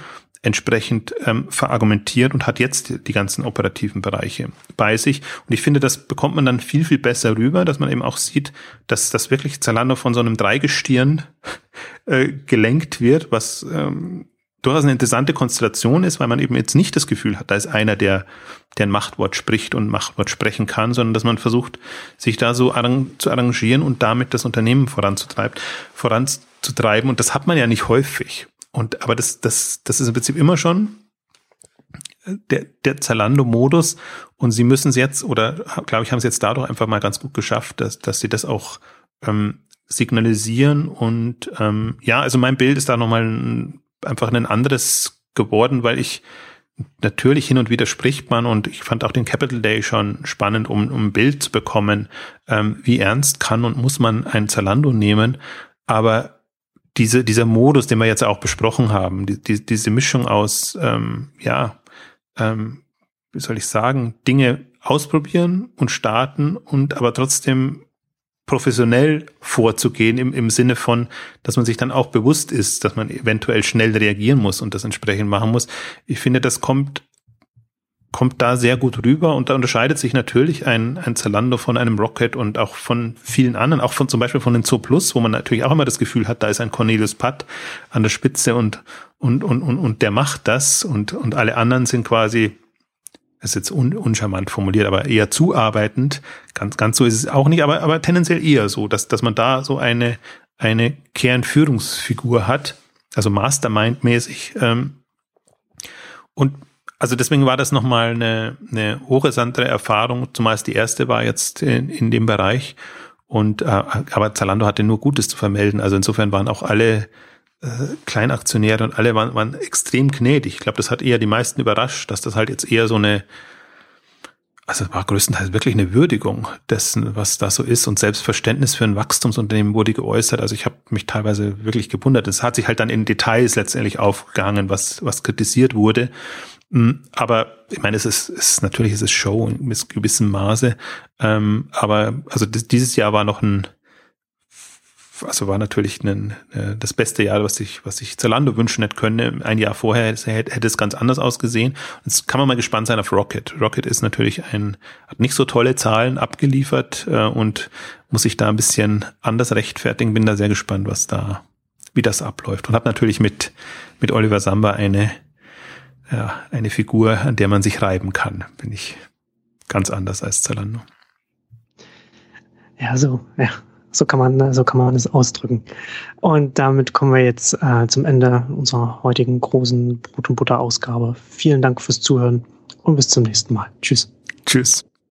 entsprechend ähm, verargumentiert und hat jetzt die ganzen operativen Bereiche bei sich. Und ich finde, das bekommt man dann viel, viel besser rüber, dass man eben auch sieht, dass das wirklich Zalando von so einem Dreigestirn äh, gelenkt wird, was ähm, durchaus eine interessante Konstellation ist, weil man eben jetzt nicht das Gefühl hat, da ist einer, der, der ein Machtwort spricht und Machtwort sprechen kann, sondern dass man versucht, sich da so arrang zu arrangieren und damit das Unternehmen voranzutreiben, voranzutreiben. Und das hat man ja nicht häufig. Und aber das, das, das ist im Prinzip immer schon der, der Zalando-Modus. Und sie müssen es jetzt, oder glaube ich, haben es jetzt dadurch einfach mal ganz gut geschafft, dass, dass sie das auch ähm, signalisieren. Und ähm, ja, also mein Bild ist da nochmal ein, einfach ein anderes geworden, weil ich natürlich hin und wieder spricht man und ich fand auch den Capital Day schon spannend, um, um ein Bild zu bekommen, ähm, wie ernst kann und muss man ein Zalando nehmen, aber diese, dieser Modus, den wir jetzt auch besprochen haben, die, die, diese Mischung aus, ähm, ja, ähm, wie soll ich sagen, Dinge ausprobieren und starten und aber trotzdem professionell vorzugehen im, im Sinne von, dass man sich dann auch bewusst ist, dass man eventuell schnell reagieren muss und das entsprechend machen muss. Ich finde, das kommt kommt da sehr gut rüber und da unterscheidet sich natürlich ein, ein Zalando von einem Rocket und auch von vielen anderen, auch von zum Beispiel von den Zo Plus, wo man natürlich auch immer das Gefühl hat, da ist ein Cornelius Patt an der Spitze und, und, und, und, und der macht das und, und alle anderen sind quasi, ist jetzt un, uncharmant formuliert, aber eher zuarbeitend. Ganz, ganz so ist es auch nicht, aber, aber tendenziell eher so, dass, dass man da so eine, eine Kernführungsfigur hat, also Mastermind-mäßig, ähm, und also deswegen war das nochmal eine, eine hochinteressantere Erfahrung, zumal es die erste war jetzt in, in dem Bereich. Und äh, aber Zalando hatte nur Gutes zu vermelden. Also insofern waren auch alle äh, Kleinaktionäre und alle waren, waren extrem gnädig. Ich glaube, das hat eher die meisten überrascht, dass das halt jetzt eher so eine, also war größtenteils wirklich eine Würdigung dessen, was da so ist und Selbstverständnis für ein Wachstumsunternehmen wurde geäußert. Also ich habe mich teilweise wirklich gewundert. Es hat sich halt dann in Details letztendlich aufgehangen, was, was kritisiert wurde. Hm, aber ich meine, es ist, es ist natürlich ist es Show in gewissem Maße. Ähm, aber also dieses Jahr war noch ein also war natürlich ein, äh, das beste Jahr, was ich, was ich Zalando wünschen hätte können. Ein Jahr vorher hätte, hätte es ganz anders ausgesehen. Jetzt kann man mal gespannt sein auf Rocket. Rocket ist natürlich ein, hat nicht so tolle Zahlen abgeliefert äh, und muss sich da ein bisschen anders rechtfertigen. Bin da sehr gespannt, was da, wie das abläuft. Und habe natürlich mit, mit Oliver Samba eine, ja, eine Figur, an der man sich reiben kann. Bin ich ganz anders als Zalando. Ja, so, ja. So kann man, so kann man es ausdrücken. Und damit kommen wir jetzt äh, zum Ende unserer heutigen großen Brot- und Butter-Ausgabe. Vielen Dank fürs Zuhören und bis zum nächsten Mal. Tschüss. Tschüss.